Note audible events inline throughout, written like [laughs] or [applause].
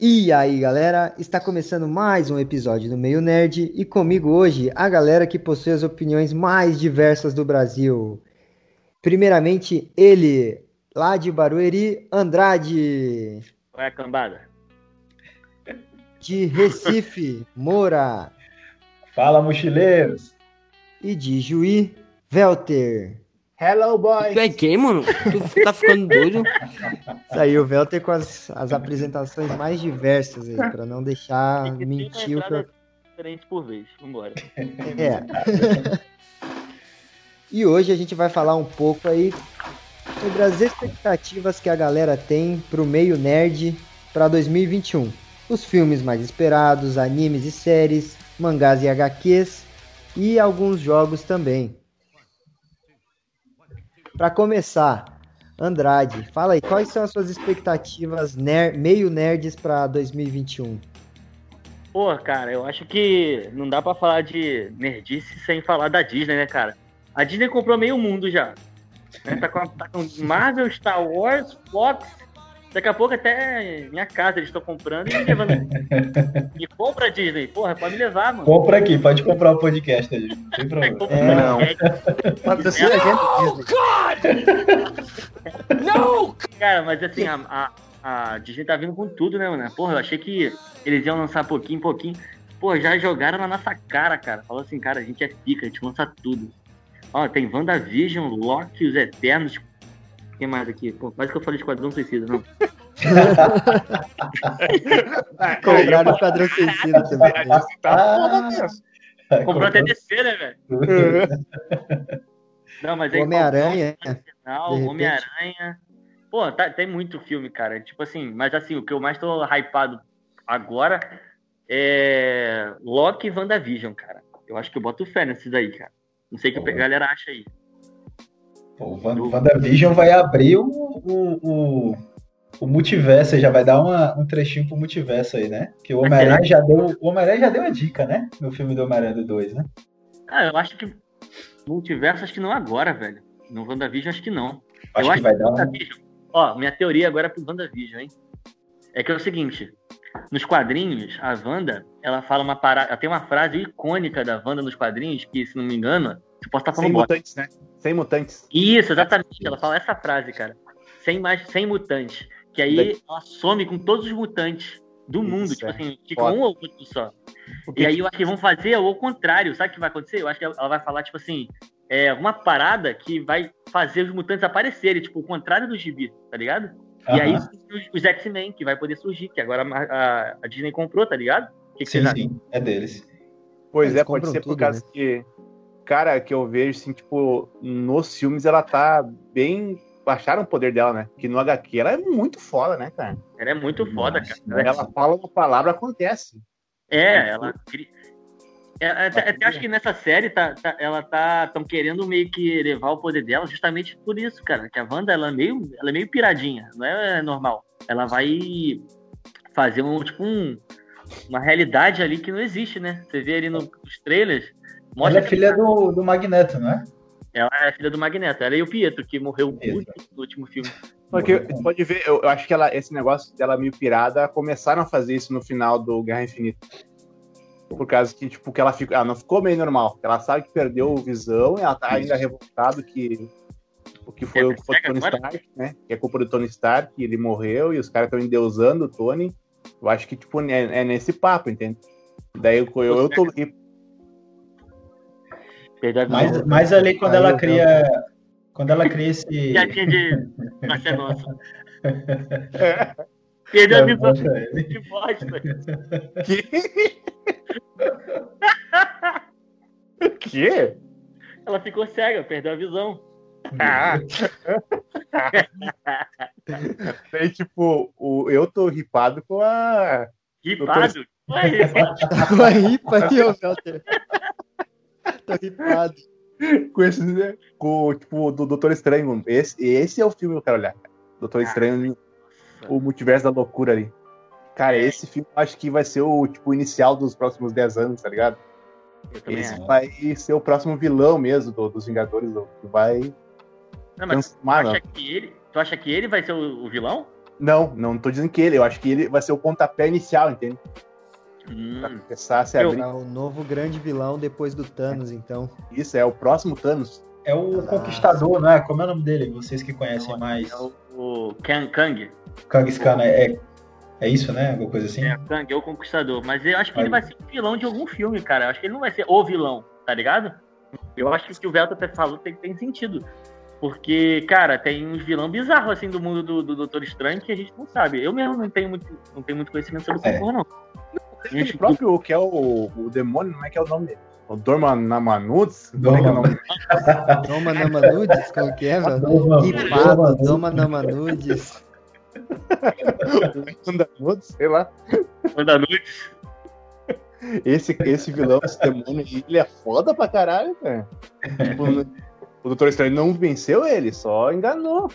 E aí, galera, está começando mais um episódio do Meio Nerd e comigo hoje a galera que possui as opiniões mais diversas do Brasil. Primeiramente, ele, lá de Barueri, Andrade. Qual é a cambada? De Recife, [laughs] Moura. Fala, mochileiros. E de Juí, Velter. Hello, boys. Tu é quem, mano? Tu tá ficando doido? Saiu o Velter com as, as apresentações mais diversas aí, pra não deixar mentir o que eu... diferente por vez. Vambora. É. e hoje a gente vai falar um pouco aí sobre as expectativas que a galera tem pro meio nerd para 2021. Os filmes mais esperados, animes e séries, mangás e HQs e alguns jogos também. Para começar, Andrade, fala aí, quais são as suas expectativas ner meio nerds para 2021? Pô, cara, eu acho que não dá para falar de nerdice sem falar da Disney, né, cara? A Disney comprou meio mundo já. Né? Tá, com, tá com [laughs] Marvel, Star Wars, Fox. Daqui a pouco até minha casa eles estão comprando e me levando. [laughs] e compra Disney, porra, pode me levar, mano. Compra aqui, pode comprar o podcast ali. Não tem problema. É, não. Patrocina a gente, Disney. [laughs] Não! Cara, mas assim, a, a, a Disney tá vindo com tudo, né, mano? Porra, eu achei que eles iam lançar pouquinho, pouquinho. Pô, já jogaram na nossa cara, cara. Falou assim, cara, a gente é pica, a gente lança tudo. Ó, tem WandaVision, Loki, Os Eternos. O que mais aqui? Pô, quase que eu falei de Esquadrão Suicida, não. [laughs] Compraram o Esquadrão Suicida também. Ah, Comprou até DC, né, velho? [laughs] Não, mas aí. Homem-Aranha. De repente. Homem-Aranha. Pô, tá- tem muito filme, cara. Tipo assim, mas assim, o que eu mais tô hypado agora é Loki e WandaVision, cara. Eu acho que eu boto fé nesses aí, cara. Não sei o que a galera acha aí. Pô, o Van- WandaVision vai abrir o, o, o, o multiverso, já vai dar uma, um trechinho pro multiverso aí, né? Que o Homem-Aranha já deu. O Homem-Aranha já deu a dica, né? No filme do Homem-Aranha do 2, né? Ah, eu acho que multiverso, acho que não agora, velho. No WandaVision, acho que não. Acho eu que vai dar um. WandaVision. Ó, minha teoria agora é pro WandaVision, hein? É que é o seguinte: nos quadrinhos, a Wanda, ela fala uma parada. Ela tem uma frase icônica da Wanda nos quadrinhos, que, se não me engano, você pode estar Sem falando bosta. mutantes, né? Sem mutantes. Isso, exatamente. Ela fala essa frase, cara. Sem mais, sem mutantes. Que aí Daí- ela some com todos os mutantes do mundo. Isso, tipo é. assim, fica Foda. um ou outro só. E aí eu acho que vão fazer o contrário. Sabe o que vai acontecer? Eu acho que ela vai falar, tipo assim, é uma parada que vai fazer os mutantes aparecerem, tipo, o contrário do gibi, tá ligado? E aí os, os X-Men, que vai poder surgir, que agora a, a- a Disney comprou, tá ligado? Que, que Sim, sim, é deles. pois Eles é, pode ser por tudo, causa né? que, cara, que eu vejo, assim, tipo, nos filmes ela tá bem. Baixaram o poder dela, né? Que no HQ ela é muito foda, né, cara? Ela é muito foda, Nossa, cara. nossa. Ela fala uma palavra, acontece. É, ela. cri- É, até, até acho que nessa série tá, tá- ela tá tão querendo meio que levar o poder dela justamente por isso, cara. Que a Wanda ela é meio, ela é meio piradinha, não é normal. Ela vai fazer um tipo um, uma realidade ali que não existe, né? Você vê ali no- nos trailers, Ela mostra é filha do, do Magneto, não é? ela é filha do Magneto. Ela e o Pietro, que morreu muito no último filme. Porque você pode ver, eu, eu acho que ela, esse negócio dela meio pirada, começaram a fazer isso no final do Guerra Infinita. Por causa que, tipo, que ela, fica, ela não ficou meio normal. Ela sabe que perdeu o visão e ela tá ainda revoltada que o que foi É, o que foi o cega Tony agora? Stark, né? Que é culpa do Tony Stark, ele morreu e os caras estão endeusando o Tony. Eu acho que, tipo, é, é nesse papo, entende? Daí eu, eu, eu tô. E- Perdeu a Mas, visão. mas ali quando Aí ela cria. Quando ela cria esse. [laughs] Piadinha de Nascer Nossa. [laughs] Perdeu a visão de bosta. [laughs] Que? Ela ficou cega, perdeu a visão. Ah. Daí, tipo, o, eu tô ripado com a. Ripado. Ué, ripado. Tá com a ripa aí, ô Velter. [laughs] Tô ripado. com esse, né? Com, tipo, do Doutor Estranho. Esse, esse é o filme que eu quero olhar. cara. Doutor Estranho, o multiverso da loucura ali. Cara, esse filme eu acho que vai ser o tipo, inicial dos próximos 10 anos, tá ligado? Esse acho. vai ser o próximo vilão mesmo do- dos Vingadores, do- que vai Não, mas tu acha, né? que ele, tu acha que ele vai ser o, o vilão? Não, não tô dizendo que ele. Eu acho que ele vai ser o pontapé inicial, entende? Hum. Pra começar a se abrir. É o novo grande vilão depois do Thanos, então. Isso, é o próximo Thanos. É o Conquistador, não é? Como é o nome dele? Vocês que conhecem mais. É o, o Kang, Kang. Kangaskhan, é, é, é isso, né? Alguma coisa assim? É, Kang é o Conquistador. Mas eu acho que ele Aí. vai ser o vilão de algum filme, cara. Eu acho que ele não vai ser o vilão, tá ligado? Eu acho que o que o Velto até falou tem, tem sentido. Porque, cara, tem uns vilão bizarros assim do mundo do, do Doutor Estranho que a gente não sabe. Eu mesmo não tenho muito, não tenho muito conhecimento sobre essa É. não. Tem aquele próprio, que é o, o demônio, não é que é o nome dele? O Dormanamanutz? Como é que é o como que é, velho? Ripado, Doma- Doma Namanudes. Dormanamanutz, sei lá. Manda noite. Esse, esse vilão, esse demônio, ele é foda pra caralho, cara. Tipo, [laughs] o Doutor Estranho não venceu ele, só enganou.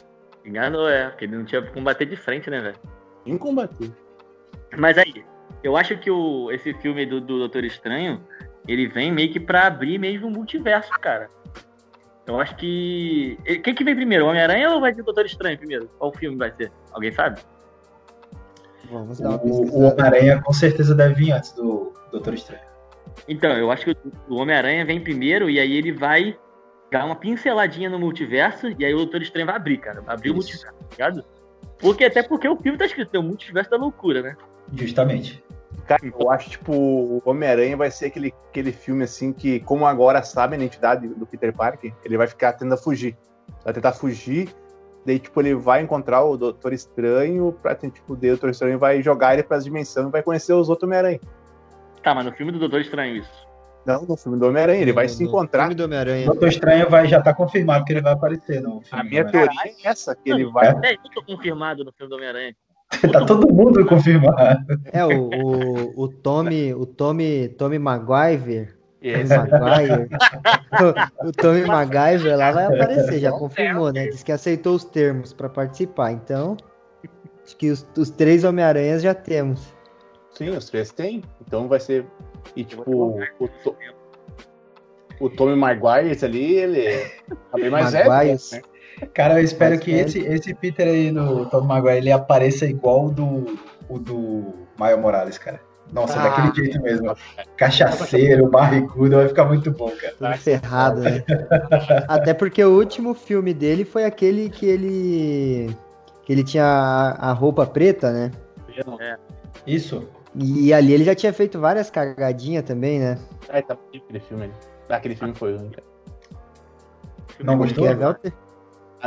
Enganou, é. Porque ele não tinha como bater de frente, né, velho? Em combater. Mas aí, eu acho que o, esse filme do, do Doutor Estranho, ele vem meio que pra abrir mesmo o multiverso, cara. Eu acho que. Quem que vem primeiro? O Homem-Aranha ou vai ser o Doutor Estranho primeiro? Qual filme vai ser? Alguém sabe? Vamos dar uma O, o. Homem-Aranha com certeza deve vir antes do Doutor Estranho. Então, eu acho que o- o Homem-Aranha vem primeiro e aí ele vai dar uma pinceladinha no multiverso e aí o Doutor Estranho vai abrir, cara. Vai abrir o Isso. multiverso, tá ligado? Porque até porque o filme tá escrito, o multiverso da loucura, né? Justamente. Cara, eu acho, tipo, o Homem-Aranha vai ser aquele, aquele filme, assim, que, como agora sabe a identidade do Peter Parker, ele vai ficar tentando fugir. Vai tentar fugir, daí, tipo, ele vai encontrar o Doutor Estranho, pra, tipo, o Doutor Estranho vai jogar ele pras dimensões e vai conhecer os outros Homem-Aranha. Tá, mas no filme do Doutor Estranho isso. Não, no filme do Homem-Aranha, ele vai No- se no encontrar. filme do O Homem-Aranha. Doutor Estranho vai, já tá confirmado que ele vai aparecer filme. A minha teoria é essa, que ele vai... É, eu tô confirmado no filme do Homem-Aranha. [laughs] Tá todo mundo confirmado. É, o, o, o Tommy, o Tommy, Tommy Maguire, Esse- Maguire, o, o Tommy Maguire lá vai aparecer, já confirmou, né? Diz que aceitou os termos para participar, então acho que os, os três Homem-Aranhas já temos. Sim, os três tem. Então vai ser... E, tipo, o, To- o Tommy Maguire, esse ali, ele tá bem mais Maguires. né? Cara, eu espero Mas que é- esse, esse Peter aí do Tom Maguire ele apareça igual o do, o do Maio Morales, cara. Nossa, Ah. daquele jeito mesmo. Cachaceiro, barrigudo, vai ficar muito bom, cara. Tudo ferrado, né? Até porque o último filme dele foi aquele que ele. que ele tinha a, a roupa preta, né? Isso. E ali ele já tinha feito várias cagadinhas também, né? Ai, tá bonito aquele filme. Ah, aquele filme foi. Não gostou? É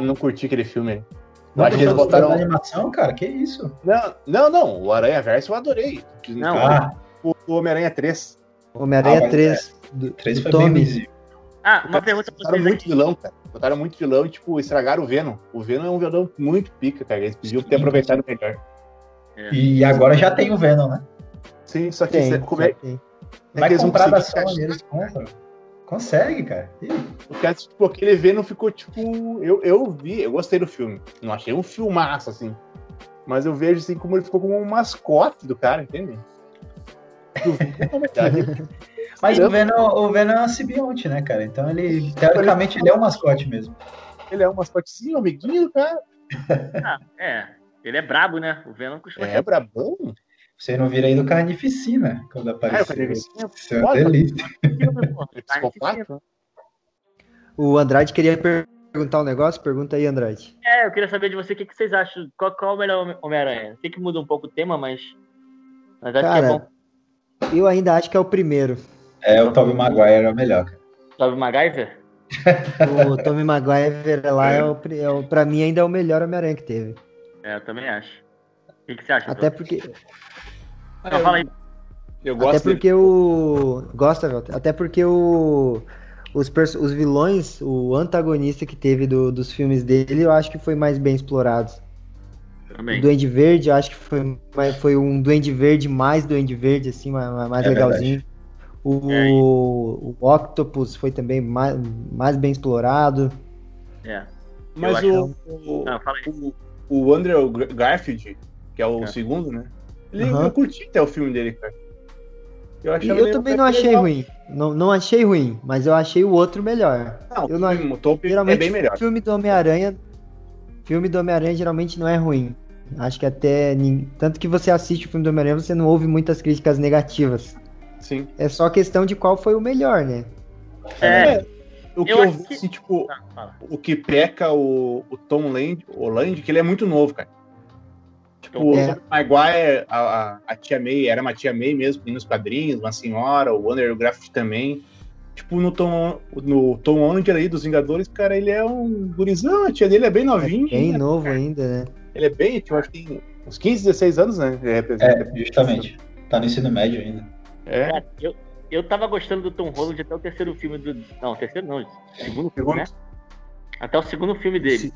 não curti aquele filme. Não, acho que eles botaram- animação, cara? Que isso? Não, não, não. O Aranha Verso eu adorei. Não, Ah, O, o Homem-Aranha 3. Homem-Aranha Ah, mas 3 do, três do foi bem visível. Ah, uma pergunta pra Botaram vocês muito aqui. vilão, cara. Botaram muito vilão e, tipo, estragaram o Venom. O Venom é um vilão muito pica, cara. Eles podiam ter aproveitado melhor. E agora já tem o Venom, né? Sim, só que Tem, você- como é, é Vai que eles vão comprar da Sony, eles compram. Consegue, cara. Ih, Porque, tipo, aquele Venom ficou, tipo... Eu, eu vi, eu gostei do filme. Não achei um filmaço, assim. Mas eu vejo, assim, como ele ficou como um mascote do cara, entende? [laughs] Mas o Venom, o Venom é um simbionte, né, cara? Então ele, teoricamente, ele é um mascote mesmo. Ele é um mascotezinho, amiguinho do cara. Ah, é. Ele é brabo, né? O Venom costuma É, brabão. Você não vira aí do Carnificina quando Ah, o apareceu. Carnificina é Isso é uma delícia. [laughs] O Andrade queria per- perguntar um negócio? Pergunta aí, Andrade. É, eu queria saber de você o que, que vocês acham. Qual, qual é o melhor Homem- Homem-Aranha? Sei que muda um pouco o tema, mas. Mas acho que é Cara, bom. eu ainda acho que é o primeiro. É, o Tobey Maguire é o melhor, cara. Sabe o MacGyver? O Tommy Maguire lá, é o, é o, pra mim, ainda é o melhor Homem-Aranha que teve. É, eu também acho. O que, que você acha? Até porque, Não, fala aí. Eu até gosto dele. porque o. Gosta, Velter? Até porque o. Os, perso- os vilões, o antagonista que teve do- dos filmes dele, eu acho que foi mais bem explorado. O Também. Duende Verde, eu acho que foi, foi um Duende Verde mais Duende Verde, assim, mais, mais É legalzinho. O, É, o Octopus foi também mais, mais bem explorado. É. Mas o, o, Não, fala aí. o, o Andrew Garfield, que é o É. segundo, né? Aham. Eu curti até o filme dele, cara. Eu, achei eu também não achei legal. ruim. Não, não achei ruim, mas eu achei o outro melhor. Não, Eu não- o filme, o é Geralmente, bem melhor. filme do Homem-Aranha. Filme do Homem-Aranha geralmente não é ruim. Acho que até. Tanto que você assiste o filme do Homem-Aranha, você não ouve muitas críticas negativas. Sim. É só questão de qual foi o melhor, né? É, O que Eu eu, vi, que- assim, tipo, fala. o que peca o, o Tom Land, o Land, que ele é muito novo, cara. Tipo, É. o Maguire, a, a, a tia May, era uma tia May mesmo, nos quadrinhos, uma senhora, o Wonder Graft também. Tipo, no Tom, no Tom Holland aí dos Vingadores, cara, ele é um gurizão, a tia dele é bem novinha. Bem novo ainda, né? Ele é bem, tipo, acho que tem uns 15, 16 anos, né? Representa. É, justamente. Tá no ensino médio ainda. É. Cara, eu, eu tava gostando do Tom Holland até o terceiro filme do. Não, o terceiro não, segundo filme, Segundo. né? Até o segundo filme dele. Se-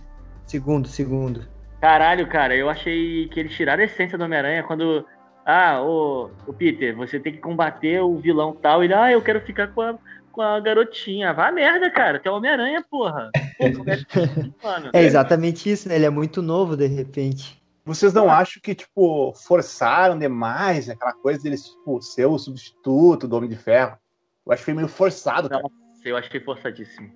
Segundo, segundo. Caralho, cara, eu achei que eles tiraram a essência do Homem-Aranha quando. Ah, ô, ô Peter, você tem que combater o vilão tal. Ele, ah, eu quero ficar com a, com a garotinha. Vá merda, cara. Tu é o Homem-Aranha, porra. Pô, é. [laughs] É exatamente isso, né? Ele é muito novo de repente. Vocês não acham que, tipo, forçaram demais aquela coisa deles, tipo, ser o substituto do Homem de Ferro? Eu acho que foi meio forçado, cara. Nossa, eu achei forçadíssimo.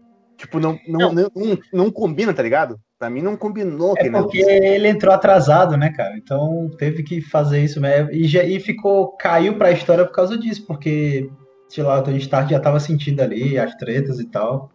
Tipo, não, não, não. Não, não combina, tá ligado? Pra mim não combinou. É porque negócio. ele entrou atrasado, né, cara? Então teve que fazer isso mesmo. E, já- e ficou, caiu pra história por causa disso, porque, sei lá, o Tony Stark já tava sentindo ali as tretas e tal.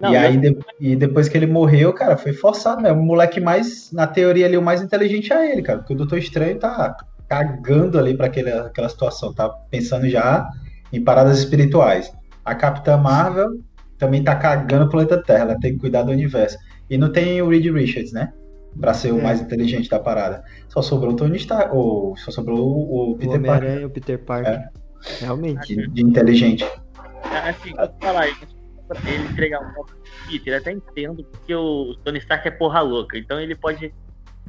Não, e aí, de- e depois que ele morreu, cara, foi forçado mesmo. O moleque mais, na teoria ali, o mais inteligente é ele, cara. Porque o Doutor Estranho tá cagando ali pra aquele, aquela situação, tá pensando já em paradas espirituais. A Capitã Marvel também tá cagando pro planeta Terra, ela tem que cuidar do universo. E não tem o Reed Richards, né? Pra ser o É. mais inteligente da parada. Só sobrou o Tony Stark, ou só sobrou o, o O Peter Parker o Peter Parker. Realmente. de, de inteligente. Assim, vou falar isso. Ele entregar um Peter, eu até entendo porque o Tony Stark é porra louca. Então ele pode,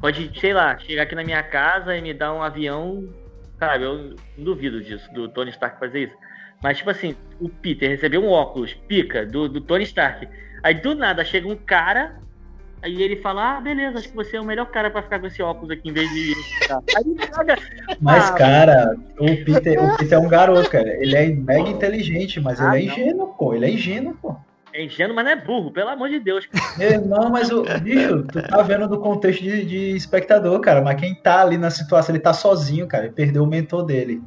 pode, sei lá, chegar aqui na minha casa e me dar um avião. Sabe, eu não duvido disso, do Tony Stark fazer isso. Mas, tipo assim, o Peter recebeu um óculos, pica, do, do Tony Stark. Aí do nada chega um cara, aí ele fala: Ah, beleza, acho que você é o melhor cara pra ficar com esse óculos aqui em vez de. Aí caga. Mas, Ah, cara, o Peter, o Peter é um garoto, cara. Ele é mega inteligente, mas Ah, ele é não. ingênuo, pô. Ele é ingênuo, pô. É ingênuo, mas não é burro, pelo amor de Deus. Meu irmão, mas o bicho, tu tá vendo do contexto de, de espectador, cara. Mas quem tá ali na situação, ele tá sozinho, cara. Ele perdeu o mentor dele.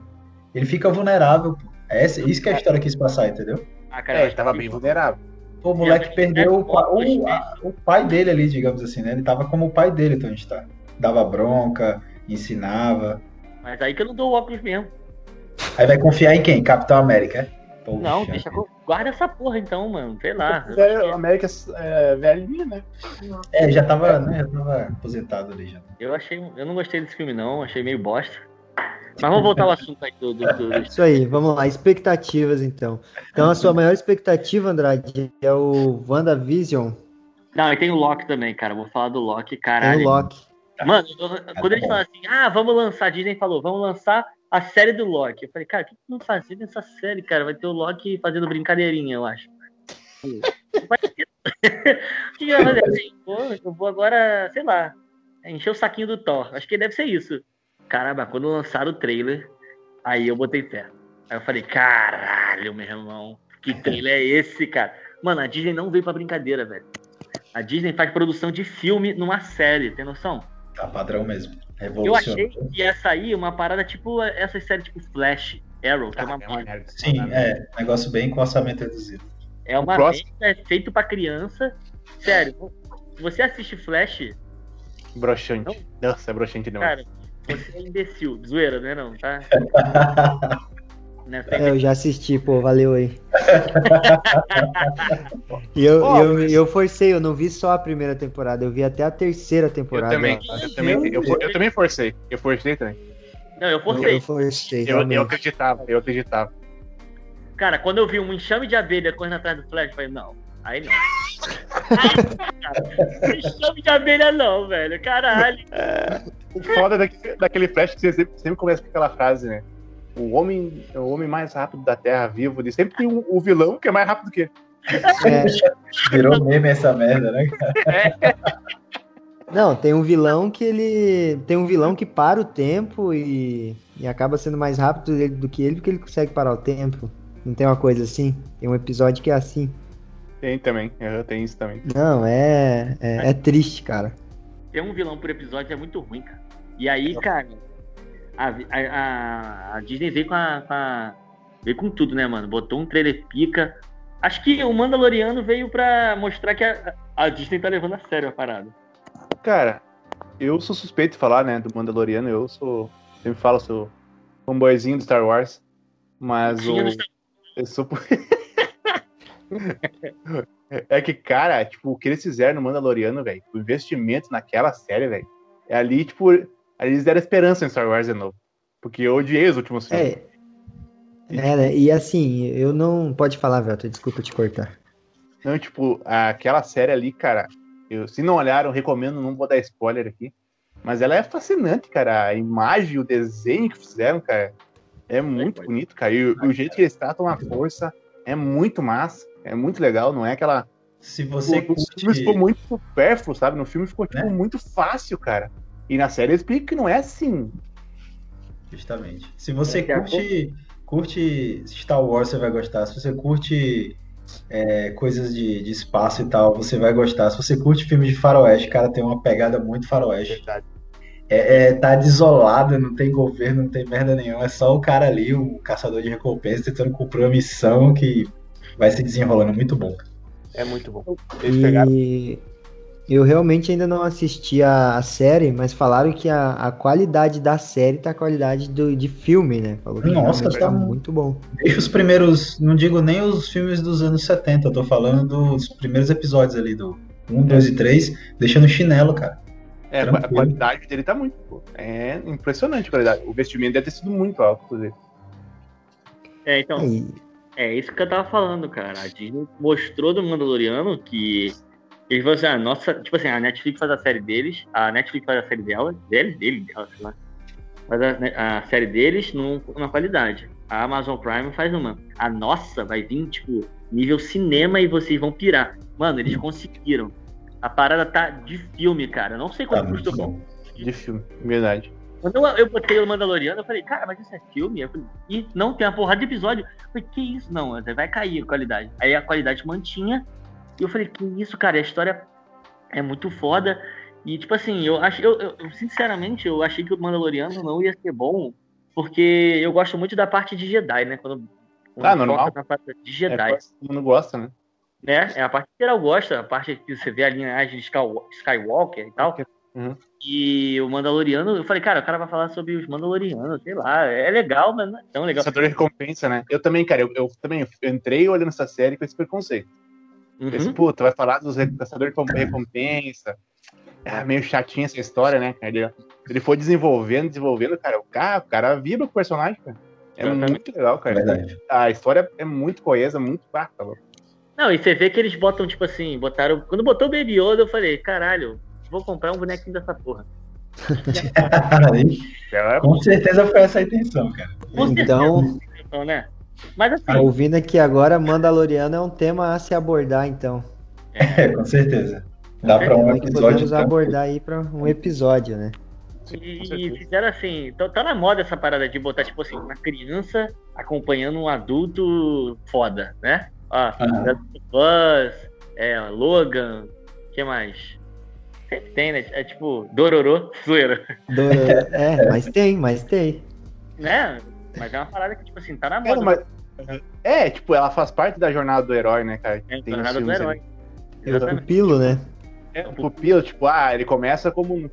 Ele fica vulnerável, pô. É essa- isso que a história quis passar, entendeu? Ah, cara, É, ele tava bem vulnerável. Pô, o moleque É, perdeu o, pa- é, o, a- o pai dele ali, digamos assim, né? Ele tava como o pai dele, Tony Stark. Dava bronca, ensinava. Mas aí que eu não dou o óculos mesmo. Aí vai confiar em quem? Capitão América, é? Poxa. Não, deixa eu... guarda essa porra então, mano. Sei lá. Velho, achei- América é, velhinho, né? É, já tava, né? Já tava aposentado ali já. Eu achei, eu não gostei desse filme não, achei meio bosta. Mas vamos voltar ao assunto aí do, do, do- Isso aí, vamos lá. Expectativas, então. Então, a sua maior expectativa, Andrade, é o WandaVision Não, e tem o Loki também, cara. Vou falar do Loki, tem caralho. o Loki. Mano, eu- quando eles falam assim, ah, vamos lançar, a Disney falou, vamos lançar a série do Loki. Eu falei, cara, o que vão fazer nessa série, cara? Vai ter o Loki fazendo brincadeirinha, eu acho. Vai ter- O que vai fazer? Eu vou agora, sei lá, encher o saquinho do Thor. Acho que deve ser isso. Caramba, quando lançaram o trailer, aí eu botei fé. Aí eu falei, caralho, meu irmão, que trailer é esse, cara? Mano, a Disney não veio pra brincadeira, velho. A Disney faz produção de filme numa série, tem noção? Tá padrão mesmo. Eu achei que ia sair uma parada tipo essas séries tipo Flash, Arrow, que é uma, Ah, é uma merda. Sim, é. Negócio bem com orçamento reduzido. é uma próximo- é feito pra criança. Sério, se você assiste Flash, Broxante. Nossa, é broxante demais. cara, você é imbecil. Zoeira, né não, tá? [laughs] Né, é É, eu já assisti, pô, valeu aí. [laughs] E eu, Ó, eu, eu forcei, eu não vi só a primeira temporada, eu vi até a terceira Eu temporada. também, ó. eu também, eu, eu também forcei. Eu forcei também. Não, eu Eu, forcei. eu forcei, Eu, eu acreditava, eu acreditava. Cara, quando eu vi um enxame de abelha correndo atrás do Flash, eu falei, não, aí não. [laughs] Aí, enxame de abelha não, velho, caralho. O foda daquele, daquele flash que você sempre, sempre começa com aquela frase, né? O homem, o homem mais rápido da Terra vivo. E sempre tem o, o vilão que é mais rápido que ele. É, Virou meme essa merda, né? [laughs] não, tem um vilão que ele. Tem um vilão que para o tempo e, e acaba sendo mais rápido dele- do que ele, porque ele consegue parar o tempo. Não tem uma coisa assim? Tem um episódio que é assim. Tem também, tem isso também. Não, é, é, é triste, cara. Ter um vilão por episódio é muito ruim, cara. E aí, cara, a, a, a Disney veio com a, com a, veio com tudo, né, mano? Botou um trailer pica. Acho que o Mandaloriano veio pra mostrar que a, a Disney tá levando a sério a parada. Cara, eu sou suspeito de falar, né, do Mandaloriano. Eu sou. Sempre falo, sou fanboyzinho do Star Wars. Mas o. [laughs] Eu sou. [laughs] [laughs] é que, cara, tipo, o que eles fizeram no Mandaloriano, velho, o investimento naquela série, velho, é ali, tipo, eles deram esperança em Star Wars de novo. Porque eu odiei os últimos filmes. É. É, né? E assim, eu não. Pode falar, Velto, desculpa te cortar. Não, tipo, aquela série ali, cara, eu, se não olharam, recomendo, não vou dar spoiler aqui. Mas ela é fascinante, cara. A imagem, o desenho que fizeram, cara, é muito bonito, cara. E o, o jeito que eles tratam a força é muito massa. É muito legal, não é aquela. Se você. O, curte... filme ficou muito supérfluo, sabe? No filme ficou, tipo, né? muito fácil, cara. E na série eles explicam que não é assim. Justamente. Se você é, curte, curte Star Wars, você vai gostar. Se você curte é, coisas de, de, espaço e tal, você vai gostar. Se você curte filmes de faroeste, cara, tem uma pegada muito faroeste. Verdade. É, é, tá desolada, não tem governo, não tem merda nenhuma. É só o cara ali, o caçador de recompensa, tentando cumprir uma missão que vai se desenrolando. Muito bom. É muito bom. Eles e... pegaram eu realmente ainda não assisti a, a série, mas falaram que a, a, qualidade da série tá a qualidade do, de filme, né? Falou que Nossa, tá, tá muito bom. Deixa os primeiros, não digo nem os filmes dos anos 70, eu tô falando dos primeiros episódios ali, do 1, 2 e 3, deixando chinelo, cara. É, Tranquilo. a qualidade dele tá muito, pô. É impressionante a qualidade. O vestimento deve ter sido muito alto, inclusive. É, então. É isso que eu tava falando, cara. A Disney mostrou do Mandaloriano que eles vão assim, ah, nossa, tipo assim, a Netflix faz a série deles, a Netflix faz a série dela, dele, dele, dela, sei lá. Faz a, a série deles num, numa qualidade. A Amazon Prime faz uma. A nossa vai vir, tipo, nível cinema e vocês vão pirar. Mano, eles conseguiram. A parada tá de filme, cara. Eu não sei quanto tá custou. Bom. De filme, verdade. Quando eu, eu botei o Mandaloriano, eu falei, cara, mas isso é filme? Eu falei, e não, tem uma porrada de episódio. Eu falei, que isso? Não, vai cair a qualidade. Aí a qualidade mantinha e eu falei, que isso, cara, a história é muito foda. E, tipo assim, eu acho, eu, eu, sinceramente, eu achei que o Mandaloriano não ia ser bom, porque eu gosto muito da parte de Jedi, né? Quando, quando ah, normal. Na parte de Jedi. É, todo mundo gosta, né? né? É a parte que geral gosta, a parte que você vê a linhagem de Skywalker e tal. Uhum. E o Mandaloriano, eu falei, cara, o cara vai falar sobre os Mandalorianos, sei lá, é legal, mas não é tão legal. Caçador de recompensa, né? Eu também, cara, eu, eu também entrei olhando essa série com esse preconceito. Uhum. Esse, puta, vai falar dos caçadores de recompensa. É meio chatinha essa história, né? Ele, ele foi desenvolvendo, desenvolvendo, cara. O cara, o cara vibra com o personagem, cara. É uhum. muito legal, cara. Verdade. A história é muito coesa, muito bacana. Tá Não, e você vê que eles botam, tipo assim, botaram. Quando botou o Baby Yoda, eu falei, caralho, vou comprar um bonequinho dessa porra. [laughs] Com certeza foi essa a intenção, cara. Então, né? Mas assim. Tá ouvindo aqui agora, Mandaloriano é um tema a se abordar, então. É, com certeza. Dá para um episódio. Podemos abordar aí para um episódio, né? E, e fizeram assim, tá, tá, na moda essa parada de botar, tipo assim, uma criança acompanhando um adulto foda, né? Ó, uhum. Buzz, é, Logan, que mais? Sempre tem, né? É tipo, Dororô, zoeira. Dororô, [laughs] é, mas tem, mas tem. Né? Mas é uma parada que, tipo assim, tá na moda. mas... É, tipo, ela faz parte da jornada do herói, né, cara? É, a jornada do herói. É o pupilo, né? É, o pupilo, tipo, ah, ele começa como um.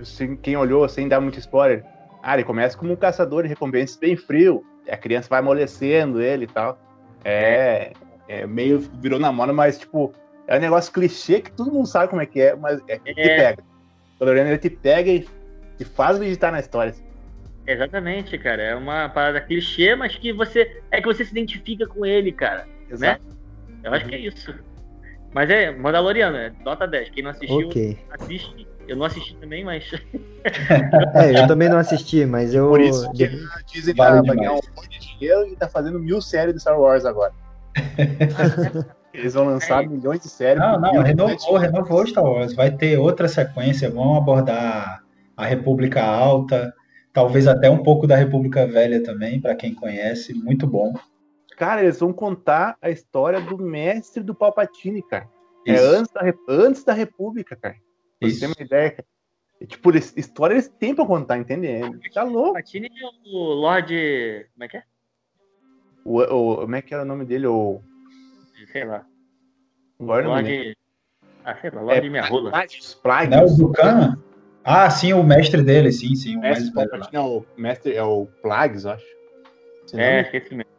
Assim, quem olhou sem dar muito spoiler. Ah, ele começa como um caçador de recompensas bem frio. E a criança vai amolecendo ele e tal. É, é meio virou na moda, mas, tipo, é um negócio clichê que todo mundo sabe como é que é, mas é que é. te pega. O Lorena ele te pega e te faz acreditar na história. Exatamente, cara. É uma parada clichê, mas que você. É que você se identifica com ele, cara. Né? Exato. Né? Eu acho que é isso. Mas é, Mandaloriano, é nota 10. Quem não assistiu, okay. assiste. Eu não assisti também, mas. [laughs] é, eu também não assisti, mas eu. Por isso que a Disney vale tá ganhar um monte de dinheiro e tá fazendo mil séries de Star Wars agora. [laughs] Eles vão lançar é. milhões de séries. Não, não, renovou, renovou Star Wars. Vai ter outra sequência, vão abordar a República Alta, Talvez até um pouco da República Velha também, para quem conhece, muito bom. Cara, eles vão contar a história do mestre do Palpatine, cara. É Isso. É antes da, antes da República, cara. Pra você ter uma ideia, cara. E, tipo, eles- história eles têm pra contar, entendendo? Tá louco. Patini e o Lorde. Como é que é? O, o- como é que era o nome dele? O. Sei lá. Agora não. Ah, sei lá, Lorde minha rola. Plagios. Não, o Bucana? Ah, sim, o mestre dele, sim, sim, o Mestre é o mestre, é o Plagues, eu acho. Esse É, nome? esqueci mesmo.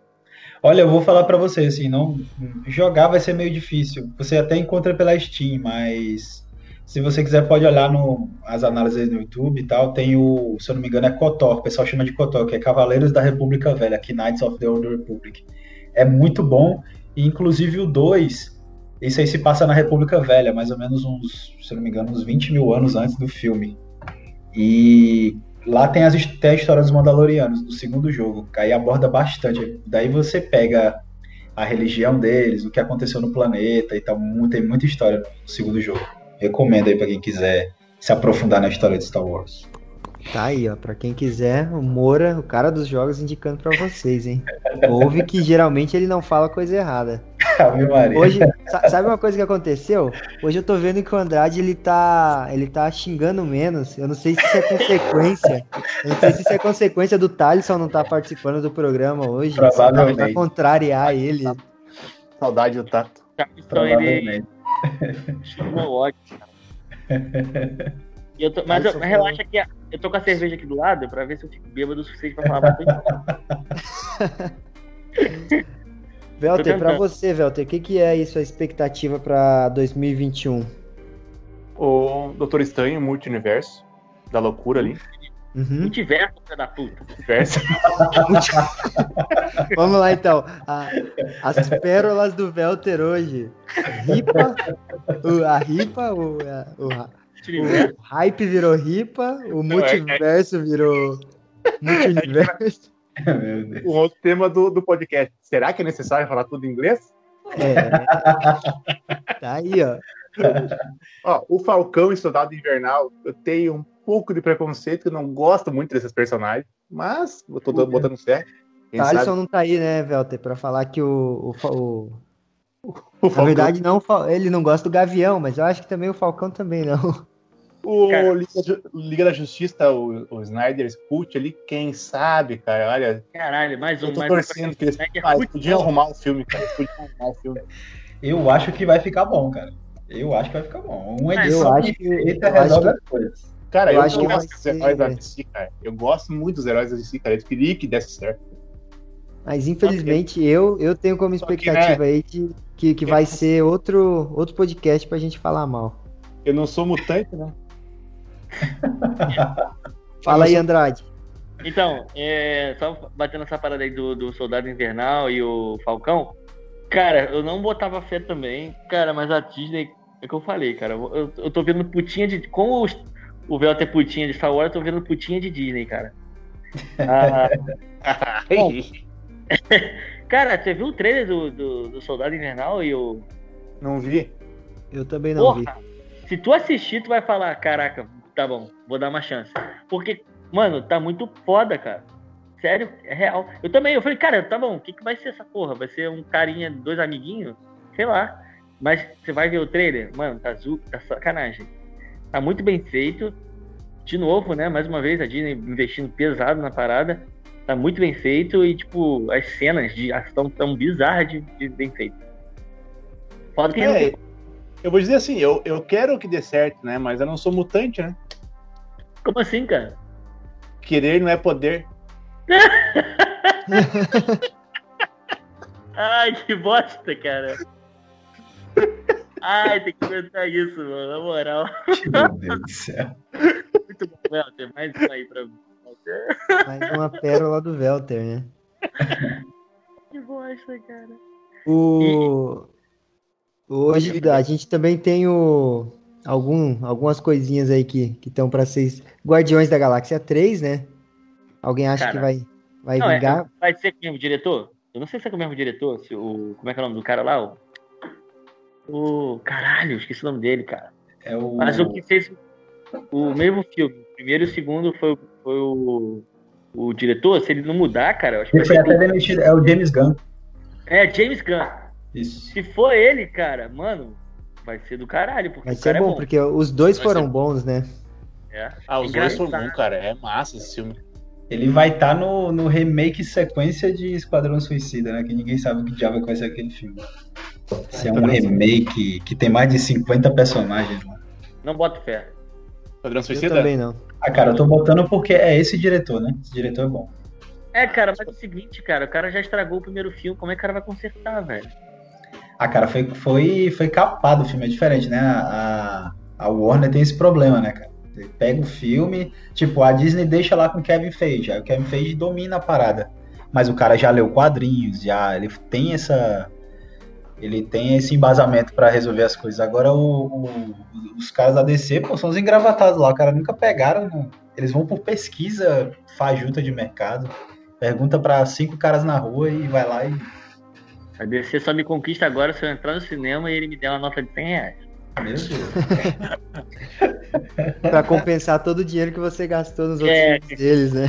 Olha, eu vou falar pra você, assim, não jogar vai ser meio difícil. Você até encontra pela Steam, mas se você quiser pode olhar no as análises no YouTube e tal, tem o, se eu não me engano, é KOTOR, o pessoal chama de KOTOR, que é Cavaleiros da República Velha, aqui Knights of the Old Republic. É muito bom, e inclusive o 2, isso aí se passa na República Velha, mais ou menos uns, se não me engano, uns 20 mil anos antes do filme. E lá tem, as, tem a história dos Mandalorianos, do segundo jogo, que aí aborda bastante. Daí você pega a religião deles, o que aconteceu no planeta e tal. Tem muita história no segundo jogo. Recomendo aí pra quem quiser se aprofundar na história de Star Wars. Tá aí, ó. Pra quem quiser, o Moura, o cara dos jogos, indicando pra vocês, hein? Ouve que geralmente ele não fala coisa errada. Ave Maria. Hoje, sa- sabe uma coisa que aconteceu? Hoje eu tô vendo que o Andrade ele tá, ele tá xingando menos. Eu não sei se isso é consequência. Eu não sei se isso é consequência do Thaleson não estar participando do programa hoje. Provavelmente. Pra contrariar ele. Saudade do Tato. Então ele cara. [laughs] E eu tô- mas eu- relaxa que a- eu tô com a cerveja aqui do lado pra ver se eu fico bêbado o suficiente pra falar bastante. [laughs] Velter, pra você, Velter, o que, que é aí sua expectativa pra 2021? O Doutor Estranho, Multiverso, da loucura ali. Uhum. Multiverso, filha da puta. Multiverso. [laughs] Vamos lá então. A- as pérolas do Velter hoje. Ripa, o- a ripa, o, a- o, o hype virou ripa, o multiverso virou multiverso. [laughs] Deus. um outro tema do, do podcast. Será que é necessário falar tudo em inglês? É. Tá aí, ó. Ó, o Falcão e Soldado Invernal, eu tenho um pouco de preconceito, eu não gosto muito desses personagens, mas eu tô dando- botando fé. Quem Alisson sabe não tá aí, né, Velter, pra falar que o, o, o- o Na Falcão, verdade, não, o ele não gosta do Gavião, mas eu acho que também o Falcão também não. O. Liga, Liga da Justiça, o, o Snyder Sput ali, quem sabe, cara, olha, Caralho, mais um. eu tô mais um. torcendo que eles, ah, podiam arrumar o filme, cara, podiam arrumar o filme. Eu acho que vai ficar bom, cara. Eu acho que vai ficar bom. Uma Ah, edição eu acho que- eu acho resolve que- as coisas. Cara, Eu eu, acho que gosto vai dos ser- heróis da DC, cara, eu gosto muito dos heróis da DC, cara, eu queria que desse certo. Mas infelizmente eu, eu tenho como Só que, expectativa aí de, que, que vai ser outro, outro podcast pra gente falar mal. Eu não sou mutante, né? [laughs] Fala aí, Andrade. Então, é, só batendo essa parada aí do, do Soldado Invernal e o Falcão. Cara, eu não botava fé também, cara, mas a Disney, é o que eu falei, cara. Eu, eu tô vendo putinha de. Como os- o Velter é putinha de Star Wars, eu tô vendo putinha de Disney, cara. [laughs] Ah, Bom. [laughs] cara, você viu o trailer do, do, do Soldado Invernal e o. Não vi. Eu também não vi. Porra! Se tu assistir, tu vai falar, caraca, tá bom, vou dar uma chance. Porque, mano, tá muito foda, cara. Sério, é real. Eu também, eu falei, cara, tá bom, o que, que vai ser essa porra? Vai ser um carinha, dois amiguinhos? Sei lá. Mas você vai ver o trailer, mano, tá, zu, tá sacanagem. Tá muito bem feito. De novo, né? Mais uma vez, a Disney investindo pesado na parada. Tá muito bem feito e, tipo, as cenas de ação tão bizarras de, de bem feito. Foda que É, eu vou dizer assim, eu, eu quero que dê certo, né? Mas eu não sou mutante, né? Como assim, cara? Querer não é poder. [laughs] Ai, que bosta, cara. Ai, tem que comentar isso, mano, na moral. Meu Deus do céu. Muito bom, Welter. Mais um aí pra mim. Welter. Mais uma pérola do Velter, né? Que bosta, cara. O... Hoje a gente também tem o... Algum, algumas coisinhas aí que estão pra ser Guardiões da Galáxia 3, né? Alguém acha Cara. que vai, vai Não, é, vingar? vai ser com o mesmo diretor? Eu não sei se é com o mesmo diretor. Se o, como é que é o nome do cara lá? O, o caralho, esqueci o nome dele, cara. É o... Mas o que fez o mesmo filme, o primeiro e o segundo foi, o- foi o, o diretor. Se ele não mudar, cara, eu acho que Ele foi até demitido. É o James Gunn. É, James Gunn. Isso. Se for ele, cara, mano, vai ser do caralho, porque Vai o ser cara bom, é bom. porque os dois Vai foram ser- bons, né? É. Ah, os dois Engraçado. bons, cara. É massa esse filme. Ele vai estar no, no remake sequência de Esquadrão Suicida, né? Que ninguém sabe o que diabo vai ser aquele filme. Se é um remake que tem mais de 50 personagens, mano. Não boto fé. Eu Suicida? também não. Ah, cara, eu tô botando porque é esse diretor, né? Esse diretor é bom. É, cara, mas é o seguinte, cara, o cara já estragou o primeiro filme, como é que o cara vai consertar, velho? Ah, cara, foi, foi, foi capado o filme, é diferente, né? A, a Warner tem esse problema, né, cara? Pega o filme, tipo, a Disney deixa lá com o Kevin Feige, aí o Kevin Feige domina a parada. Mas o cara já leu quadrinhos, já, ele tem essa... Ele tem esse embasamento pra resolver as coisas. Agora, o- o- os caras da DC, pô, são os engravatados lá. O cara nunca pegaram. não. Eles vão por pesquisa fajuta de mercado. Pergunta pra cinco caras na rua e vai lá e A DC só me conquista agora se eu entrar no cinema e ele me der uma nota de 100 reais. Meu Deus. [laughs] Pra compensar todo o dinheiro que você gastou nos outros É. filmes deles, né?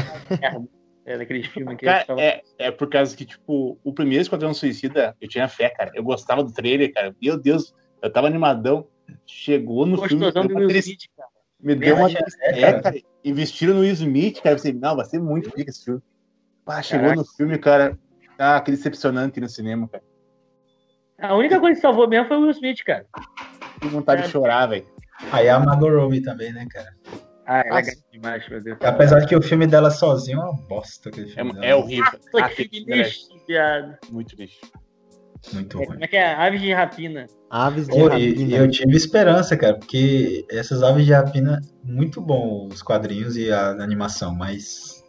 É daqueles filmes que Cara, tava... é, é por causa que, tipo, o primeiro Esquadrão Suicida, eu tinha fé, cara. Eu gostava do trailer, cara. Meu Deus, eu tava animadão. Chegou no filme, gostosão do me Will deu uma Smith, cara. Me deu uma. É, É, cara. Investiram no Will Smith, cara. Eu pensei, não, vai ser muito pica esse filme. Pá, chegou Caraca. no filme, cara. Ah, que decepcionante no cinema, cara. A única coisa que salvou mesmo foi o Will Smith, cara. Que vontade É. de chorar, velho. Aí a Margot Robbie também, né, cara? Ah, é Nossa. legal demais, meu Deus. Apesar de que o filme dela sozinho é uma bosta. Aquele filme É, dela. é horrível. Nossa, Ah, que filme é lixo, viado. muito lixo. Muito É, ruim. como é que é? Aves de rapina. Aves de e, rapina. e eu tive esperança, cara, porque essas aves de rapina, muito bom os quadrinhos e a animação, mas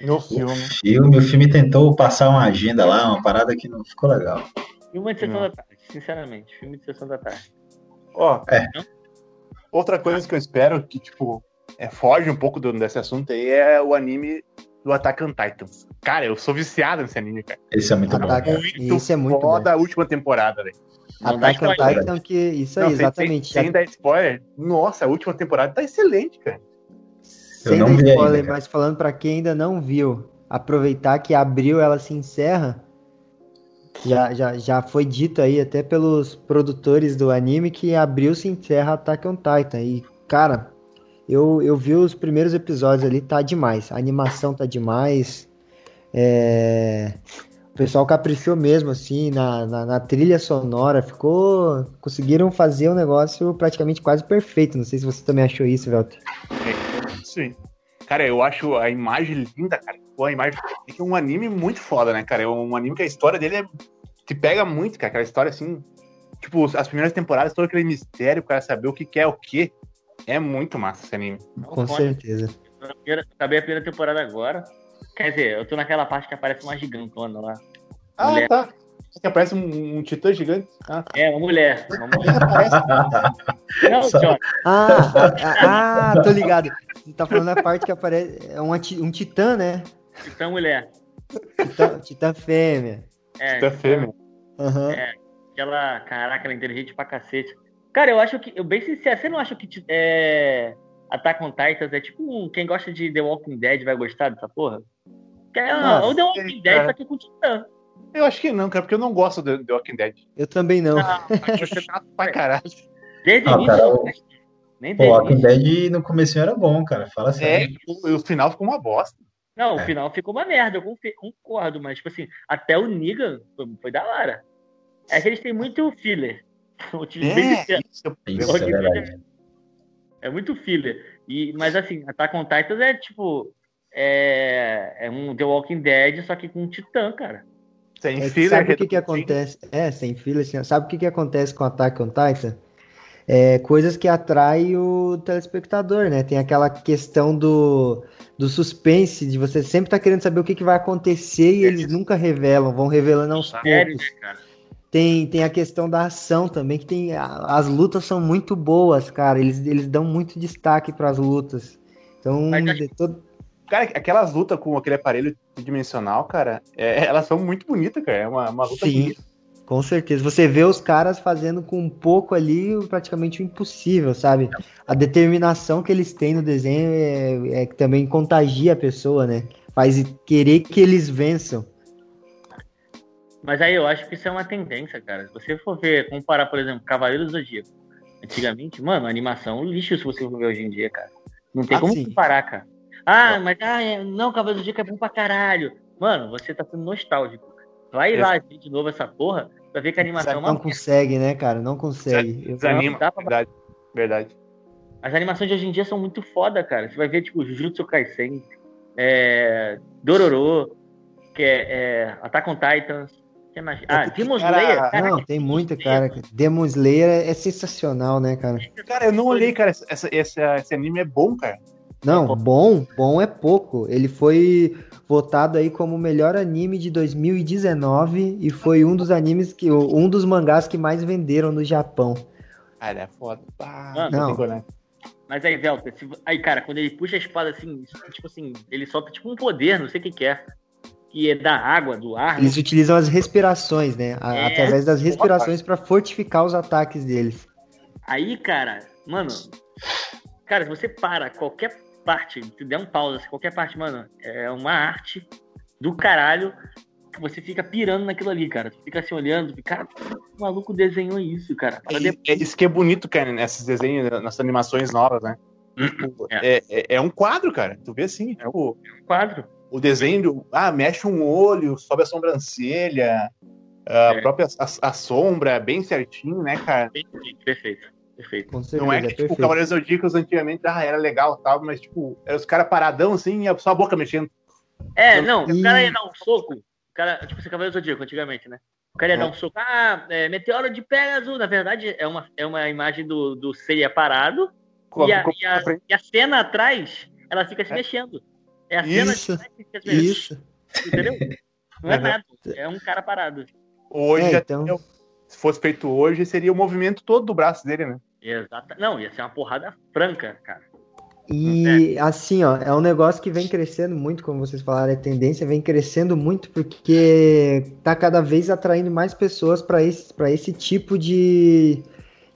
No o filme, o filme tentou passar uma agenda lá, uma parada que não ficou legal. Filme de sessão Não. da tarde, sinceramente. Filme de sessão da tarde. Ó, É. outra coisa que eu espero que, tipo, é, foge um pouco do- desse assunto aí é o anime do Attack on Titans. Cara, eu sou viciado nesse anime, cara. Esse é muito bom. Ataque- cara. Muito Isso é muito foda a última temporada, velho. Não Attack on. Titan, que isso Não, aí, sem- exatamente. Sem, sem dar spoiler, nossa, a última temporada tá excelente, cara. Sem não dar vi spoiler, ainda, mas falando pra quem ainda não viu, aproveitar que abril ela se encerra. Já, já, já foi dito aí até pelos produtores do anime que abril se encerra Attack on Titan. E, cara, eu, eu vi os primeiros episódios ali, tá demais. A animação tá demais. É, O pessoal caprichou mesmo, assim, na, na, na trilha sonora. Ficou. Conseguiram fazer um negócio praticamente quase perfeito. Não sei se você também achou isso, Velter. Sim. Cara, eu acho a imagem linda, cara. Pô, a imagem. É que é um anime muito foda, né, cara? É um anime que a história dele é... te pega muito, cara. Aquela história assim. Tipo, as primeiras temporadas, todo aquele mistério, o cara saber o que, que é o que. É muito massa esse anime. Com certeza. Acabei a primeira temporada agora. Quer dizer, eu tô naquela parte que aparece uma gigantona lá. Ah, Mulher. tá. Que aparece um, um titã gigante. Ah, tá. É, uma mulher. Uma mulher. [laughs] Aparece. Não, Só- John. Ah, ah, ah, tô ligado. Você tá falando a parte que aparece. É uma ti- um titã, né? Então, mulher. Titã, titã fêmea. É, Titã fêmea. Aham. Aquela. Caraca, ela é inteligente pra cacete. Cara, eu acho que. Eu bem sincero, você não acha que é, Attack on Titans é tipo um. Quem gosta de The Walking Dead vai gostar dessa porra? Que é Nossa, o The Walking Dead, só que com titã. Eu acho que não, cara, porque eu não gosto do The Walking Dead. Eu também não. [laughs] Acho chato pra caralho. Desde Ah, o início. Nem Pô, o Walking. Dead no começo era bom, cara. Fala É, sério. o, o final ficou uma bosta. Não, o É. final ficou uma merda, eu concordo, mas, tipo assim, até o Negan foi, foi da hora. É que eles têm muito filler. [laughs] O É, pequeno, isso, Isso é verdade. é muito filler. E, mas assim, Attack on Titans é tipo. É, é um The Walking Dead, só que com um titã, cara. sem É filler, sabe o que, que acontece? É, sem fila, assim, sabe o que, que acontece com Attack on Titan? É coisas que atraem o telespectador, né? Tem aquela questão do, do suspense, de você sempre estar querendo saber o que, que vai acontecer e eles nunca revelam, vão revelando aos Sério, poucos. né, cara? Tem, tem a questão da ação também, que tem. As lutas são muito boas, cara. Eles, eles dão muito destaque para as lutas. Então, Mas de todo- Cara, aquelas lutas com aquele aparelho tridimensional, cara, é- elas são muito bonitas, cara. É uma, uma luta Sim. bonita. Com certeza. Você vê os caras fazendo com um pouco ali praticamente o impossível, sabe? A determinação que eles têm no desenho é, é que também contagia a pessoa, né? Faz querer que eles vençam. Mas aí eu acho que isso é uma tendência, cara. Se você for ver, comparar, por exemplo, Cavaleiro do Zodíaco. Antigamente, mano, animação lixo se você for ver hoje em dia, cara. Não tem Ah, como sim. comparar, cara. Ah, mas ah, é- não, Cavaleiro do Zodíaco é bom pra caralho. Mano, você tá sendo nostálgico. Vai É. lá de novo essa porra, pra ver que a animação é Não merda. consegue, né, cara? Não consegue. Eu- Desanima, dá pra- verdade. Verdade. As animações de hoje em dia são muito foda, cara. Você vai ver, tipo, Jujutsu Kaisen, é, Dororo, que é, é Attack on Titans. que mais? Ah, Demon Slayer, cara. Não, tem muita, cara. Demon Slayer é sensacional, né, cara? Cara, eu não olhei, cara. Essa, esse, esse anime é bom, cara. Não, bom, bom é pouco. Ele foi votado aí como o melhor anime de 2019 e foi um dos animes que um dos mangás que mais venderam no Japão. Cara, é foda. Ah, Mano, Não. tem coragem. Mas aí, Velta, se- aí, cara, quando ele puxa a espada assim, tipo assim, ele solta tipo um poder, não sei o que que é. Que é da água, do ar. Eles utilizam as respirações, né? A- É, através das respirações para fortificar os ataques deles. Aí, cara, mano, cara, se você para qualquer parte, se der um pausa, qualquer parte, mano, é uma arte do caralho que você fica pirando naquilo ali, cara. Você fica assim olhando, cara, o maluco desenhou isso, cara. É, depois- é isso que é bonito, cara, nesses desenhos, nessas animações novas, né? Tipo, É, é, é um quadro, cara. Tu vê assim, tipo, um quadro. o desenho, ah, mexe um olho, sobe a sobrancelha, a É. própria a, a sombra, bem certinho, né, cara? Perfeito, perfeito. Perfeito. Com certeza, Não é é que, tipo, perfeito. o Cavaleiros Zodíacos antigamente, ah, era legal e tal, mas, tipo, era os caras paradão, assim, e só a boca mexendo. É, não, E- o cara ia dar um soco, o cara, tipo, você Cavaleiro Zodíaco antigamente, né? O cara ia É. dar um soco, ah, é, meteoro de Pegasus, na verdade é uma, é uma imagem do, do Seiya parado, e a, Como- e, a, e a cena atrás, ela fica se É. mexendo. É a cena Isso, que fica se mexendo, Isso. entendeu? Não é nada, é um cara parado. Hoje, É, então- se fosse feito hoje, seria o movimento todo do braço dele, né? Exato. Não, ia ser uma porrada franca, cara. E assim, ó, é um negócio que vem crescendo muito, como vocês falaram, a tendência vem crescendo muito porque tá cada vez atraindo mais pessoas para esse, pra esse tipo de,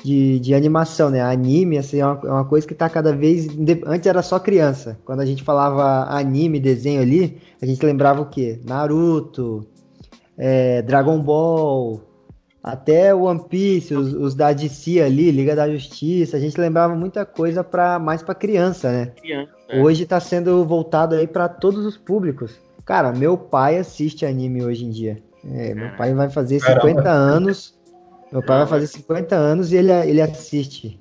de, de animação, né? Anime, assim, é uma, é uma coisa que tá cada vez. Antes era só criança. Quando a gente falava anime, desenho ali, a gente lembrava o quê? Naruto, é, Dragon Ball, até One Piece, os, os da DC ali, Liga da Justiça, a gente lembrava muita coisa para mais para criança, né? Criança. é. Hoje tá sendo voltado aí para todos os públicos. Cara, meu pai assiste anime hoje em dia. É, meu pai vai fazer Caramba. 50 anos. Meu pai vai fazer 50 anos e ele, ele assiste.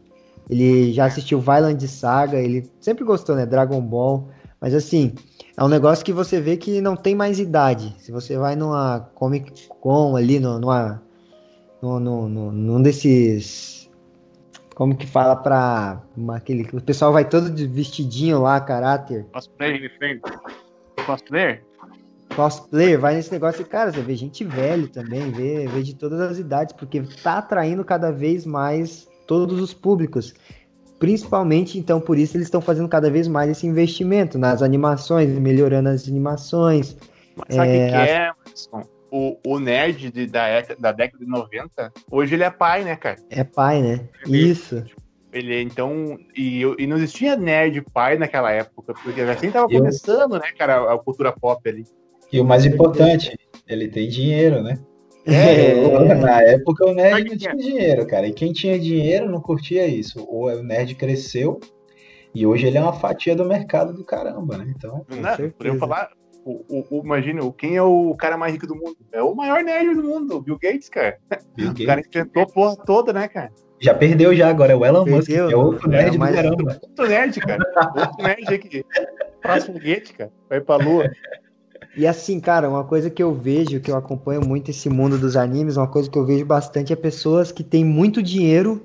Ele já assistiu Violent Saga, ele sempre gostou, né? Dragon Ball. Mas assim, é um negócio que você vê que não tem mais idade. Se você vai numa Comic Con ali, numa, no, no, no- num desses. Como que fala pra. uma- aquele, o pessoal vai todo de vestidinho lá, caráter. Cosplay. Anime friend. Cosplayer? Cosplayer, vai nesse negócio e, cara, você vê gente velho também, vê, vê de todas as idades, porque tá atraindo cada vez mais todos os públicos. Principalmente, então, por isso eles estão fazendo cada vez mais esse investimento nas animações, melhorando as animações. Mas sabe o É, que, que é, Marcos? O, o nerd de- da, da década de 90, hoje ele é pai, né, cara? É pai, né? Isso. Ele, então, e, eu- e não existia nerd pai naquela época, porque já sempre tava Eu- começando, né, cara, a cultura pop ali. E o mais importante, ele tem dinheiro, né? É. [laughs] Na época o nerd não que tinha dinheiro, cara. E quem tinha dinheiro não curtia isso. O o nerd cresceu e hoje ele é uma fatia do mercado do caramba, né? Então, certeza. Podemos falar, o, o, o- imagina, quem é o cara mais rico do mundo? É o maior nerd do mundo, o Bill Gates, cara. Bill O cara Gates inventou a porra toda, né, cara? já perdeu já agora. É o Elon Musk, é outro não. nerd É, mas- do caramba. Outro nerd, cara. Outro nerd aqui. Faz foguete, cara. Vai pra lua. E assim, cara, uma coisa que eu vejo, que eu acompanho muito esse mundo dos animes, uma coisa que eu vejo bastante é pessoas que têm muito dinheiro.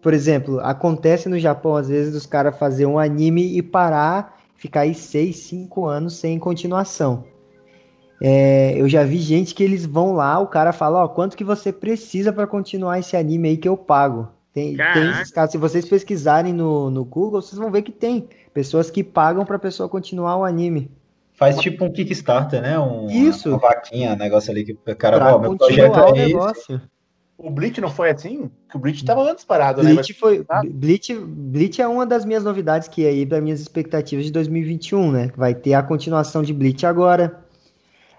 Por exemplo, acontece no Japão, às vezes, dos caras fazer um anime e parar, ficar aí 6, 5 anos sem continuação. É, eu já vi gente que eles vão lá, o cara fala, ó, quanto que você precisa pra continuar esse anime aí que eu pago. Tem, tem esses casos, se vocês pesquisarem no, no Google, vocês vão ver que tem pessoas que pagam pra pessoa continuar o anime. Faz tipo um Kickstarter, né? Um, Isso. Uma vaquinha, um negócio ali que o cara, Pra ó, meu projeto é esse. negócio. O Bleach não foi assim? Que o Bleach tava antes parado, né? Bleach foi. Ah. Bleach, Bleach é uma das minhas novidades que é aí para minhas expectativas de 2021, né? Vai ter a continuação de Bleach agora.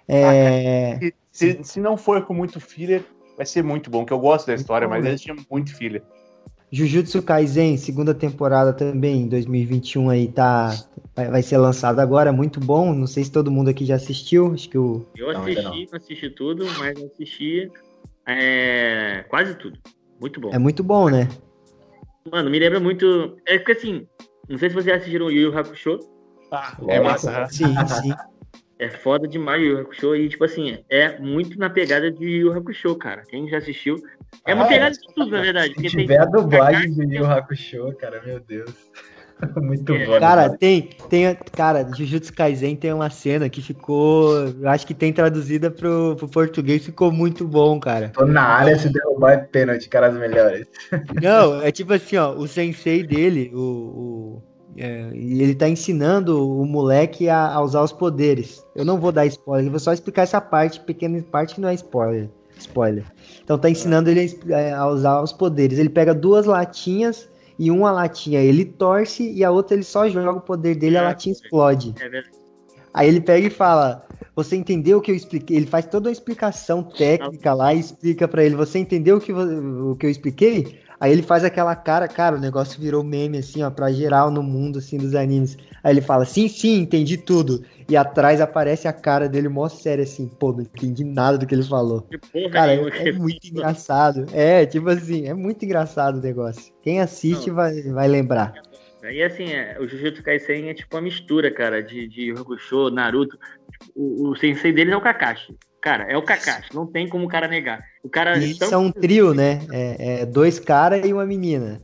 É, Mas se, se não for com muito filler, vai ser muito bom, que eu gosto da história, Então, mas né? eles tinham muito filler. Jujutsu Kaisen, segunda temporada também, 2021 aí tá vai, vai ser lançado agora, muito bom. Não sei se todo mundo aqui já assistiu, acho que o Eu assisti, não, não. assisti tudo, mas assisti é, quase tudo. Muito bom. É muito bom, né? Mano, me lembra muito. É porque assim, não sei se vocês assistiram o Yu Yu Hakusho. Ah, é massa. Sim, sim. É foda demais o Yu Hakusho e, tipo assim, é muito na pegada de Yu Hakusho, cara. Quem já assistiu. É uma ah, pegada de tudo, na verdade. Se tiver a dublagem do Yu Yu Hakusho, cara, meu Deus. [laughs] Muito é. bom. Cara, tem, tem. Cara, Jujutsu Kaisen tem uma cena que ficou. Acho que tem traduzida pro, pro português, ficou muito bom, cara. Tô na área, se derrubar é pênalti, caras melhores. [laughs] Não, é tipo assim, ó, o sensei dele, o. o é, ele tá ensinando o moleque a, a, usar os poderes. Eu não vou dar spoiler, eu vou só explicar essa parte, pequena parte que não é spoiler. Spoiler. Então tá ensinando ele a usar os poderes. Ele pega duas latinhas e uma latinha ele torce e a outra ele só joga o poder dele e a é, latinha explode. É Aí ele pega e fala: Você entendeu o que eu expliquei? Ele faz toda uma explicação técnica lá e explica para ele: Você entendeu o que, o que eu expliquei? Aí ele faz aquela cara, cara, o negócio virou meme, assim, ó, pra geral no mundo, assim, dos animes. Aí ele fala, sim, sim, entendi tudo. E atrás aparece a cara dele mó sério, assim, pô, não entendi nada do que ele falou. cara, é, é, muito engraçado. É, tipo assim, é muito engraçado o negócio. Quem assiste vai, vai lembrar. E assim, é, o Jujutsu Kaisen é tipo uma mistura, cara, de, de Hakusho, Naruto. O, o sensei dele é o Kakashi. Cara, é o Kakashi, não tem como o cara negar. O cara e tão... são um trio, né? É, é dois caras e uma menina.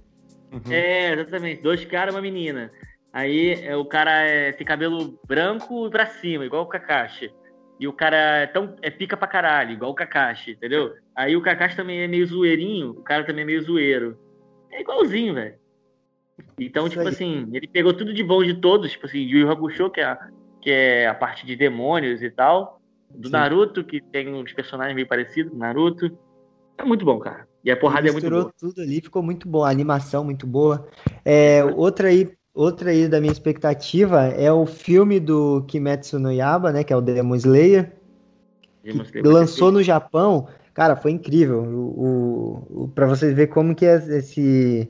Uhum. É, exatamente, dois caras e uma menina. Aí é, o cara é, tem cabelo branco pra cima, igual o Kakashi. E o cara é, tão, é pica pra caralho, igual o Kakashi, entendeu? Aí o Kakashi também é meio zoeirinho, o cara também é meio zoeiro. É igualzinho, velho. Então, Isso tipo aí. assim, ele pegou tudo de bom de todos, tipo assim, Yu Yu Hakusho, que é, a, que é a parte de demônios e tal do Sim. Naruto, que tem uns personagens meio parecidos, Naruto. É muito bom, cara. E a porrada é muito boa. tudo ali, ficou muito bom. A animação muito boa. É, outra aí, outra aí da minha expectativa é o filme do Kimetsu no Yaba, né? Que é o Demon Slayer. Demon Slayer lançou no Japão. Cara, foi incrível. O, o, o para vocês verem como que é esse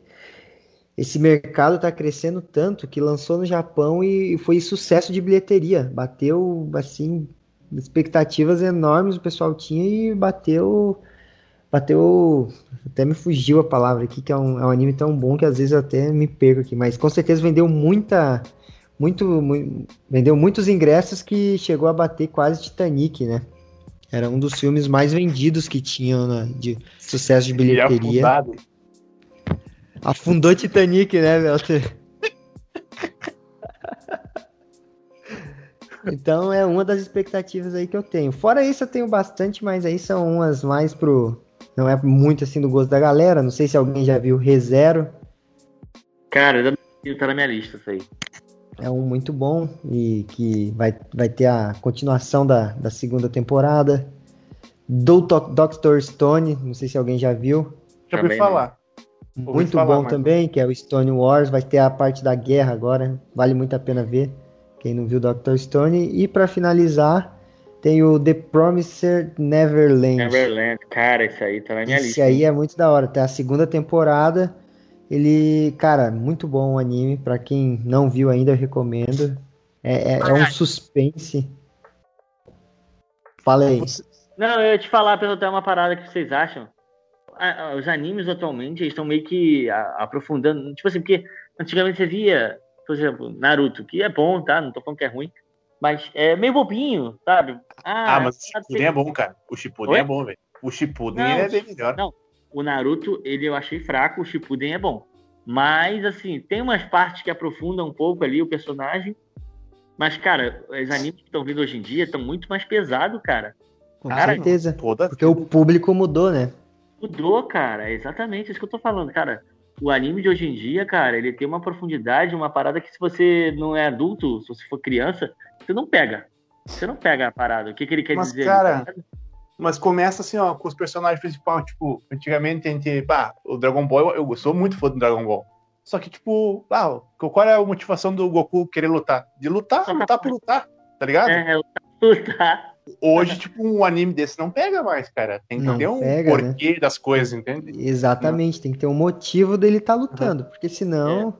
esse mercado está crescendo tanto que lançou no Japão e foi sucesso de bilheteria. Bateu assim expectativas enormes o pessoal tinha e bateu. Bateu. Até me fugiu a palavra aqui, que é um, é um anime tão bom que às vezes eu até me perco aqui. Mas com certeza vendeu muita. Muito, muito, vendeu muitos ingressos que chegou a bater quase Titanic, né? Era um dos filmes mais vendidos que tinham né, de sucesso de bilheteria. Afundou Titanic, né, Velter? Então é uma das expectativas aí que eu tenho. Fora isso, eu tenho bastante, mas aí são umas mais pro. Não é muito assim do gosto da galera. Não sei se alguém já viu ReZero. Cara, tá na minha lista isso aí. É um muito bom e que vai, vai ter a continuação da, da segunda temporada. Do Doctor Stone, não sei se alguém já viu. Já ouvi falar. Muito falar, bom mas... também, que é o Stone Wars. Vai ter a parte da guerra agora. Vale muito a pena ver. Quem não viu Dr. Stone. E para finalizar, tem o The Promised Neverland. Neverland, cara, isso aí tá na minha esse lista. Esse aí é muito da hora. Tem a segunda temporada. Ele, cara, muito bom o anime. Para quem não viu ainda, eu recomendo. É, é, é um suspense. Fala aí. Não, eu ia te falar, perguntar uma parada que vocês acham. Os animes atualmente estão meio que aprofundando. Tipo assim, porque antigamente você via por exemplo, Naruto, que é bom, tá? Não tô falando que é ruim. Mas é meio bobinho, sabe? Ah, ah mas o Shippuden é bom, cara. O Shippuden Oi? é bom, velho. O Shippuden não, é bem melhor. Não, o Naruto, ele eu achei fraco, o Shippuden é bom. Mas, assim, tem umas partes que aprofundam um pouco ali o personagem. Mas, cara, os animes que estão vindo hoje em dia estão muito mais pesados, cara. Com cara, certeza. Porque o público mudou, né? Mudou, cara. É exatamente isso que eu tô falando, cara o anime de hoje em dia, cara, ele tem uma profundidade, uma parada que se você não é adulto, se você for criança, você não pega. Você não pega a parada. O que, que ele quer mas, dizer? Cara, mas começa assim, ó, com os personagens principais, tipo, antigamente a gente, pá, o Dragon Ball, eu, eu sou muito fã do Dragon Ball. Só que, tipo, ah, qual é a motivação do Goku querer lutar? De lutar, lutar por lutar, tá ligado? É, lutar por lutar. Hoje, tipo, um anime desse não pega mais, cara. Tem que Não ter um pega, né? porquê das coisas, entende? Exatamente, tem que ter um motivo dele estar lutando, porque senão.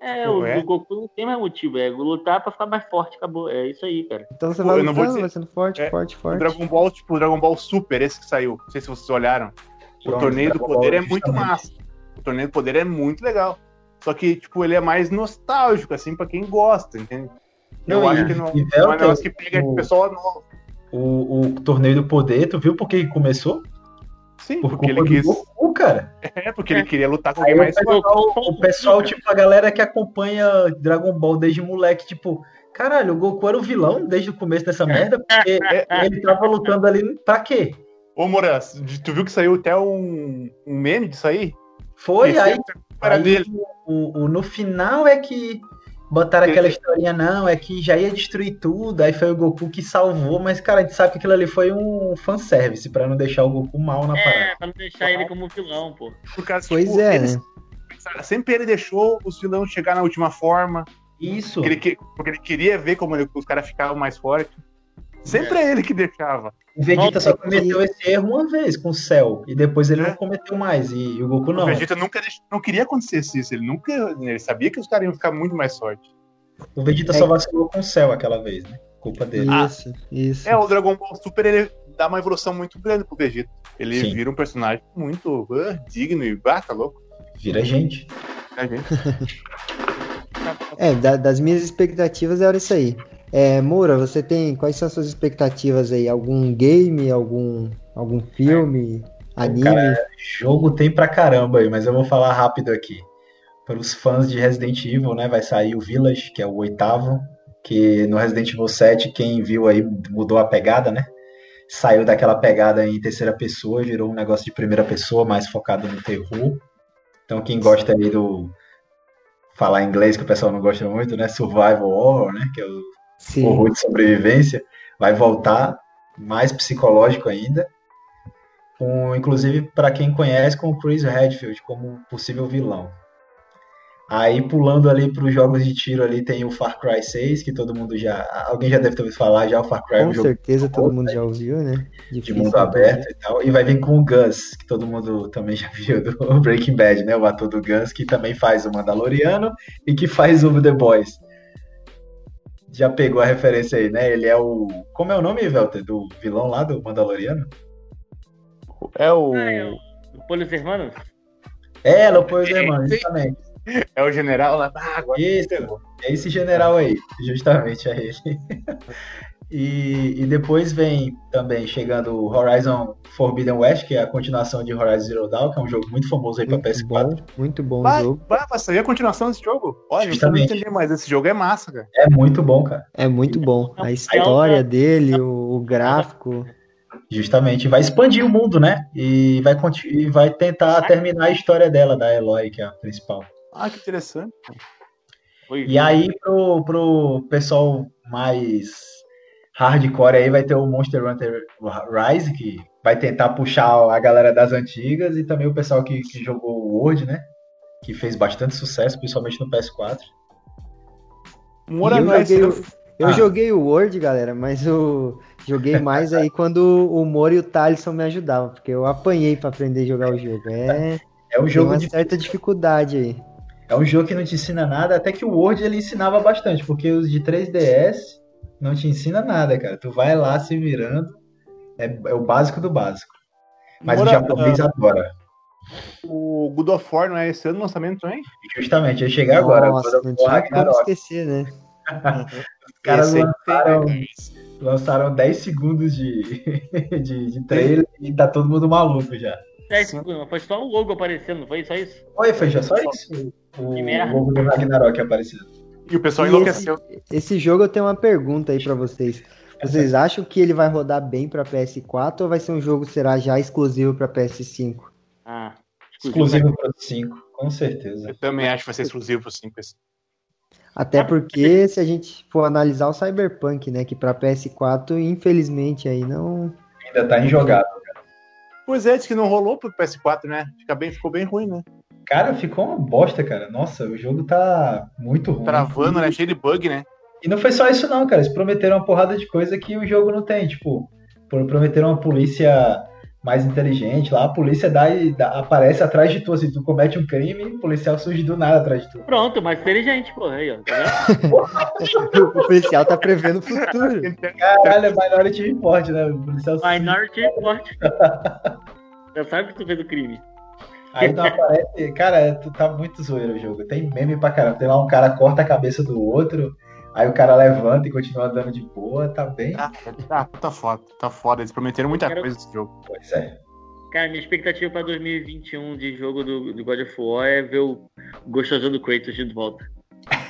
É, o, É. o Goku não tem mais motivo, é lutar pra ficar mais forte, acabou. É isso aí, cara. Então você Pô, vai eu não vou lutando, dizer- vai sendo forte, É, forte, O forte. Dragon Ball, tipo, o Dragon Ball Super, esse que saiu. Não sei se vocês olharam. O Pronto, Torneio do Dragon Poder Ball, é muito justamente. massa. O Torneio do Poder é muito legal. Só que, tipo, ele é mais nostálgico, assim, pra quem gosta, entende? Eu Não, acho que não, não é um negócio que pega o- o pessoal novo. O, o torneio do poder, tu viu por que começou? Sim, Por porque ele quis. Goku, cara. É, porque ele queria lutar com alguém o mais pessoal, forte. o pessoal, tipo, a galera que acompanha Dragon Ball desde moleque, tipo, caralho, o Goku era o vilão desde o começo dessa merda, porque [laughs] ele tava lutando ali pra quê? Ô, Moran, tu viu que saiu até um, um meme disso aí? Foi, Esse aí, aí dele. o, o- no final é que botaram aquela historinha, não, é que já ia destruir tudo, aí foi o Goku que salvou, mas, cara, a gente sabe que aquilo ali foi um fanservice pra não deixar o Goku mal na parada. É, pra não deixar ele como vilão, pô. Por causa, Pois tipo, é, eles- né? Sempre ele deixou os vilões chegar na última forma. Isso. Porque ele, que- porque ele queria ver como ele- os caras ficavam mais fortes. Sempre é ele que deixava. O Vegeta só cometeu esse erro uma vez com o Cell. E depois ele É. não cometeu mais. E, o Goku O não. Vegeta nunca deix- não queria acontecer isso. Ele nunca. Ele sabia que os caras iam ficar muito mais fortes. O Vegeta só vacilou com o Cell aquela vez, né? Culpa dele. Ah. Isso, isso. É, o Dragon Ball Super ele dá uma evolução muito grande pro Vegeta. Ele Sim. vira um personagem muito ah, digno e ah, tá louco. Vira gente. né, gente? [laughs] É, da- das minhas expectativas era isso aí. É, Moura, você tem. Quais são as suas expectativas aí? Algum game, algum, algum filme, anime? cara, Jogo tem pra caramba aí, mas eu vou falar rápido aqui. Para os fãs de Resident Evil, né? Vai sair o Village, que é o oitavo. Que no Resident Evil 7, quem viu aí mudou a pegada, né? Saiu daquela pegada em terceira pessoa, virou um negócio de primeira pessoa, mais focado no terror. Então quem gosta aí do falar inglês, que o pessoal não gosta muito, né? Survival horror, né? Que é o Sim. horror de sobrevivência, vai voltar mais psicológico ainda. Com, inclusive, para quem conhece, com o Chris Redfield como possível vilão. Aí, pulando ali para os jogos de tiro ali, tem o Far Cry 6, que todo mundo já... Alguém já deve ter ouvido falar, já o Far Cry é Com um jogo certeza todo terror, mundo né? já ouviu, né? de mundo aberto e tal. E vai vir com o Gus, que todo mundo também já viu do [laughs] Breaking Bad, né? O ator do Gus, que também faz o Mandaloriano e que faz o The Boys. Já pegou a referência aí, né? Ele é o. Como é o nome, Velter? Do vilão lá do Mandaloriano? É o. Ah, é o o Polos Hermanos? É, Leopoldo Hermano, Sim. justamente. É o general lá. Ah, agora Isso, é esse general aí, justamente é ele. E, e depois vem também chegando o Horizon Forbidden West, que é a continuação de Horizon Zero Dawn, que é um jogo muito famoso aí para Muito PS4. bom, muito bom Vai, jogo. vai, vai sair a continuação desse jogo. Olha, não Justamente. entender, mas esse jogo é massa, cara. É muito bom, cara. É muito bom. É A história Zelda- dele, o, o gráfico. Justamente, vai expandir o mundo, né? E vai, e vai tentar terminar a história dela, da Eloy, que é a principal. Ah, que interessante. Foi- E aí, pro, pro pessoal mais hardcore aí, vai ter o Monster Hunter Rise, que vai tentar puxar a galera das antigas, e também o pessoal que, que jogou o World, né? Que fez bastante sucesso, principalmente no PS4. Mora eu nós, joguei, o- eu Ah. joguei o Word, galera, mas eu joguei [laughs] mais aí quando o Moro e o Thaleson me ajudavam, porque eu apanhei pra aprender a jogar o jogo. É, É um tem jogo uma de certa dificuldade aí. É um jogo que não te ensina nada, até que o Word ele ensinava bastante, porque os de 3DS não te ensina nada, cara. Tu vai lá se virando, é, é o básico do básico. Mas Mora- o japonês adora. O God of War não é esse ano o lançamento também? Justamente, ia chegar agora. Nossa, não tinha como esquecer, né? [laughs] Os caras lançaram, né, lançaram 10 segundos de, [laughs] de, de trailer e tá todo mundo maluco já. É, tipo, foi só o logo aparecendo, não foi só isso? Oi, foi já só isso? O Que merda. logo do Ragnarok aparecendo. E o pessoal E enlouqueceu. Esse jogo eu tenho uma pergunta aí pra vocês. Vocês acham que ele vai rodar bem pra PS4 ou vai ser um jogo será já exclusivo pra PS5? Ah, Exclusivo para 5, com certeza. Eu também acho que vai ser exclusivo pro 5 esse. Até porque se a gente for analisar o Cyberpunk, né, que pra PS4 infelizmente aí não Ainda tá injogável. Pois é, diz que não rolou pro PS4, né? Fica bem, ficou bem ruim, né? Cara, ficou uma bosta, cara. Nossa, o jogo tá muito ruim. Travando, né? Cheio de bug, né? E não foi só isso não, cara. Eles prometeram uma porrada de coisa que o jogo não tem. Tipo, prometeram uma polícia mais inteligente lá. A polícia dá, e dá, aparece atrás de tu. Assim, tu comete um crime o policial surge do nada atrás de tu. Pronto, mais inteligente, pô. Aí, ó. Tá [laughs] o policial tá prevendo o futuro. Caralho, é Minority Report, né? O policial Minority Report. [laughs] Já sabe que tu fez o crime. Aí não aparece. Cara, tu tá muito zoeiro o jogo. Tem meme pra caramba. Tem lá um cara corta a cabeça do outro. Aí o cara levanta e continua andando de boa, tá bem. Ah, tá, tá foda, tá foda. Eles prometeram muita coisa nesse jogo. Pois é. Cara, minha expectativa pra 2021 de jogo do, do God of War é ver o gostosão do Kratos de volta.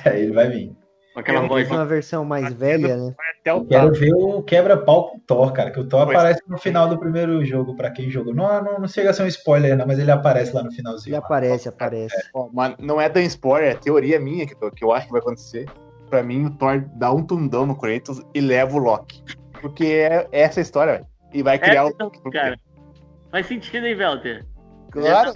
É, [laughs] ele vai vir. Aquela voz. uma versão mais velha, né? Até o Quero ver o quebra-pau com o Thor, cara. Que o Thor pois aparece no final do primeiro jogo, pra quem jogou. Não, não, não chega a ser um spoiler, não, mas ele aparece lá no finalzinho. Ele lá. aparece, aparece. É, mas não é da spoiler, é teoria minha que, que eu acho que vai acontecer pra mim, o Thor dá um tundão no Kratos e leva o Loki. Porque é essa a história, velho. E vai criar é, então, o. Cara, faz sentido, hein, Velter? Claro.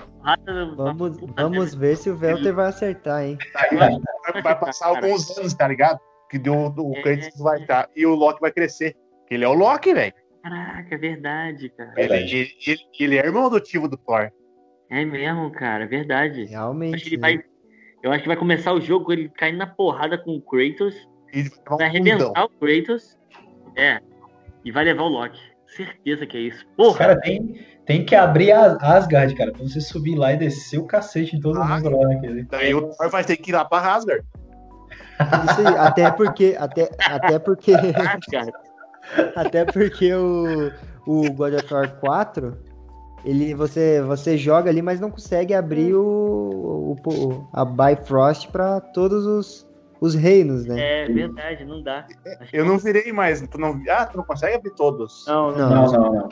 Vamos, vamos ver se o Velter vai acertar, hein? Vai, vai passar alguns anos, tá ligado? Que deu, o Kratos vai estar. E o Loki vai crescer. Que ele é o Loki, velho. Caraca, é verdade, cara. Ele, ele, ele, ele, é irmão adotivo do Thor. É mesmo, cara, é verdade. Realmente. Acho que ele vai eu acho que vai começar o jogo ele caindo na porrada com o Kratos. E vai arrebentar o Kratos. É. E vai levar o Loki. Certeza que é isso. Porra! Cara, tem, tem que abrir a Asgard, cara, pra você subir lá e descer o cacete em todo ah, mundo lá naquele. Daí o Thor vai ter que ir lá pra Asgard. Isso aí, até porque. Até, até porque. até porque o, o God of War 4 ele você você joga ali, mas não consegue abrir o, o a Bifrost para todos os, os reinos, né? É verdade, não dá. Acho eu não virei mais, tu não, ah, tu não consegue abrir todos. Não, não, não. não, não.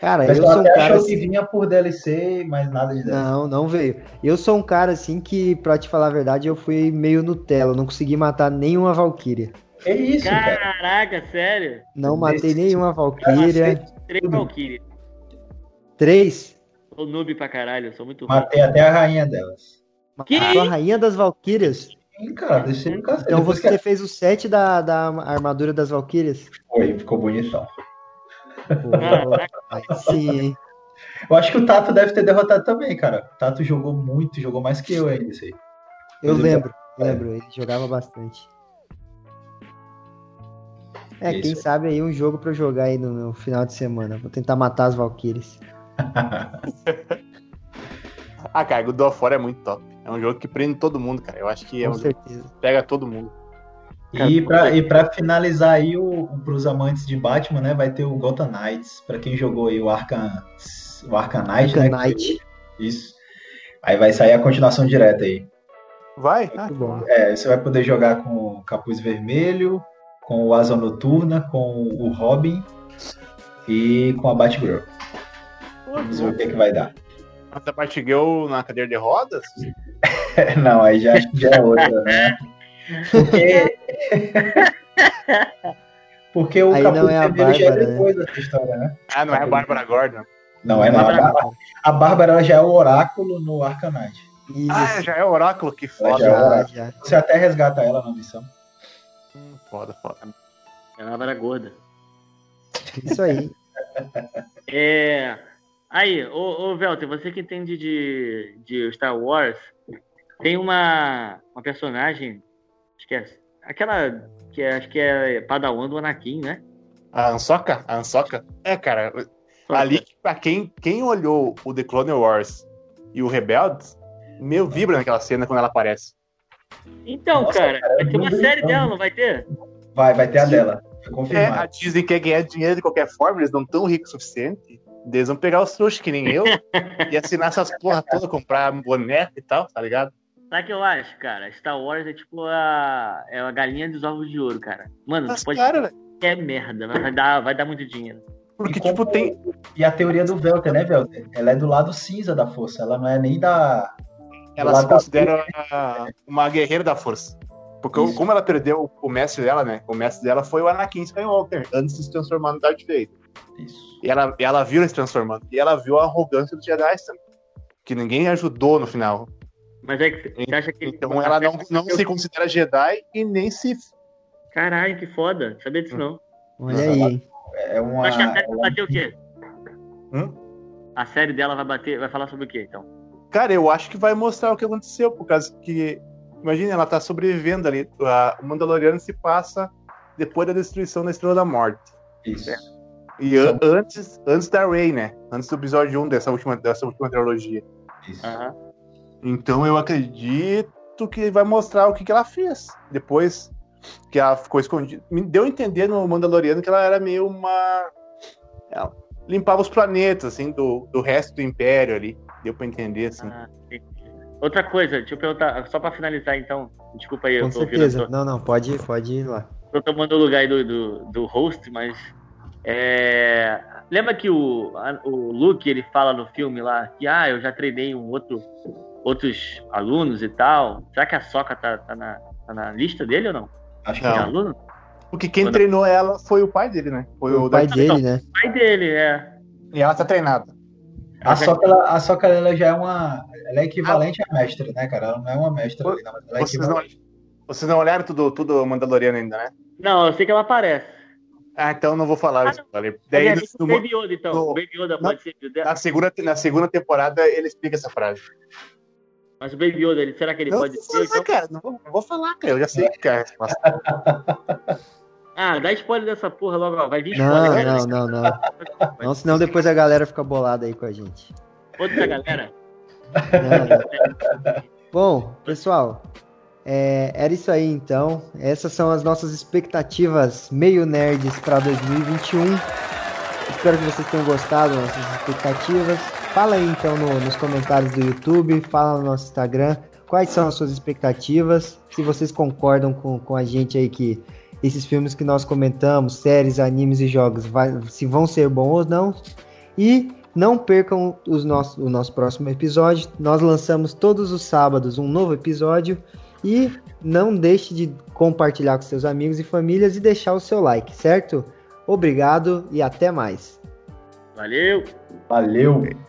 Cara, mas eu sou um cara assim... que vinha por DLC, mas nada de DLC. Não, não veio. Eu sou um cara assim que, pra te falar a verdade, eu fui meio Nutella, não consegui matar nenhuma Valkyria. Que isso, Caraca, cara? Caraca, sério? Não matei nenhuma Valkyria. Três Valkyria. Três? Sou noob pra caralho, sou muito Matei até a rainha delas. Que? A rainha das Valkyrias? Sim, cara, deixei. Então você que... fez o set da, da armadura das Valkyrias? Foi, ficou bonitão. Pô, sim? Eu acho que o Tato deve ter derrotado também, cara. O Tato jogou muito, jogou mais que eu ainda, isso aí. Eu Mas lembro, eu... lembro, ele jogava bastante. É, isso. quem sabe aí um jogo pra eu jogar aí no, no final de semana. Vou tentar matar as Valkyries. [laughs] [laughs] ah, cara, o do é muito top. É um jogo que prende todo mundo, cara. Eu acho que é Com um certeza. pega todo mundo. E para e pra finalizar aí, o, pros amantes de Batman, né, vai ter o Gotham Knights. Pra quem jogou aí o Arkham, o Arkham Knight, Arkham né? Knight. Isso. Aí vai sair a continuação direta aí. Vai? Ah, bom. É, você vai poder jogar com o Capuz Vermelho, com o Asa Noturna, com o Robin e com a Batgirl. Vamos ver o que, que vai dar. A Batgirl na cadeira de rodas? [laughs] Não, aí já acho que já é outra, né? Porque. Porque o Aí Capuz não é a já é Bárbara, depois dessa história, né? Ah, não é a Bárbara Gordon. Não, é não. A Bárbara, a Bárbara ela já é o oráculo no Arcanite. Isso. Ah, já é o Oráculo, que foda. já é Já. Você até resgata ela na missão. Hum, Foda, foda. Ela era gorda. Isso aí. É. Aí, ô, ô Velter, você que entende de, de Star Wars, tem uma, uma personagem, acho que é aquela que é, acho que é Padawan do Anakin, né? A Ansoka? A Ansoka? É, cara, ali, pra quem, quem olhou o The Clone Wars e o Rebeldes, meu, vibra naquela cena quando ela aparece. Então, Nossa, cara, cara, vai ter uma série dela, não vai ter? Vai, vai ter a dela. É, a. Disney quer ganhar dinheiro de qualquer forma, eles não tão ricos o suficiente. Eles vão pegar os trouxas que nem eu [laughs] e assinar essas porra toda, comprar boneco e tal, tá ligado? Sabe o que eu acho, cara? Star Wars é tipo a, é a galinha dos ovos de ouro, cara. Mano, Mas, você pode cara, é merda, mas vai dar, vai dar muito dinheiro. porque, E como- tipo, tem. E a teoria do Velter, né, Velter? Ela é do lado cinza da força. Ela não é nem da. Ela se da considera uma guerreira da força. Porque Isso. como ela perdeu o mestre dela, né? O mestre dela foi o Anakin Skywalker, antes de se transformar no Darth Vader. Isso. E ela, e ela viu ele se transformando. E ela viu a arrogância dos Jedi também. Que ninguém ajudou no final. Mas é que você acha que Então ela não, não se considera Jedi e nem se Caralho, que foda. Sabia disso não. Olha aí? É uma. Acho que a série é vai uma- bater o quê? Hum? A série dela vai bater, vai falar sobre o quê, então? Cara, eu acho que vai mostrar o que aconteceu, por causa que. Imagina, ela tá sobrevivendo ali. A- o Mandaloriano se passa depois da destruição da Estrela da Morte. Isso. E an- antes, antes da Rey, né? Antes do episódio 1 dessa última, dessa última trilogia. Isso. Aham. Então eu acredito que vai mostrar o que, que ela fez. Depois que ela ficou escondida. Me deu a entender no Mandaloriano que ela era meio uma. Ela limpava os planetas, assim, do, do resto do Império ali. Deu pra entender, assim. Ah. Outra coisa, deixa eu perguntar, só pra finalizar então. Desculpa aí, Com eu tô ouvindo. certeza. eu tô- Não, não, pode, pode ir lá. tô tomando o lugar aí do, do, do host, mas. É, Lembra que o, a- o Luke ele fala no filme lá que ah, eu já treinei um outro, outros alunos e tal. Será que a Soca tá, tá, na, tá na lista dele ou não? Acho que não. aluno? Porque quem Quando- treinou ela foi o pai dele, né? Foi O o, pai da- dele, né? O pai dele, é. E ela tá treinada. A Soca, ela, a Soca ela já é uma. Ela é equivalente à mestra, né, cara? Ela não é uma mestra ali, não, mas ela é Vocês não, vocês não olharam tudo, tudo Mandaloriano ainda, né? Não, eu sei que ela aparece. Ah, então eu não vou falar Ah, o spoiler. Daí, é, no- no- Baby Yoda, então. no- O Baby Yoda pode ser. na, segunda, na segunda temporada ele explica essa frase. Mas o Baby Yoda, ele, será que ele não pode ser? falar, Então... cara. Não vou, não vou falar, cara. Eu já sei que é a resposta. Ah, dá spoiler dessa porra logo, ó. Vai vir Não, spoiler, galera. não, não, não. Não, senão depois a galera fica bolada aí com a gente. Outra galera. Não, não. [laughs] Bom, pessoal, é, era isso aí então. Essas são as nossas expectativas meio nerds para 2021. Espero que vocês tenham gostado das nossas expectativas. Fala aí então no- nos comentários do YouTube, fala no nosso Instagram quais são as suas expectativas, se vocês concordam com, com a gente aí que esses filmes que nós comentamos, séries, animes e jogos, vai- se vão ser bons ou não. E não percam os nosso, o nosso próximo episódio. Nós lançamos todos os sábados um novo episódio. E não deixe de compartilhar com seus amigos e famílias e deixar o seu like, certo? Obrigado e até mais. Valeu! Valeu!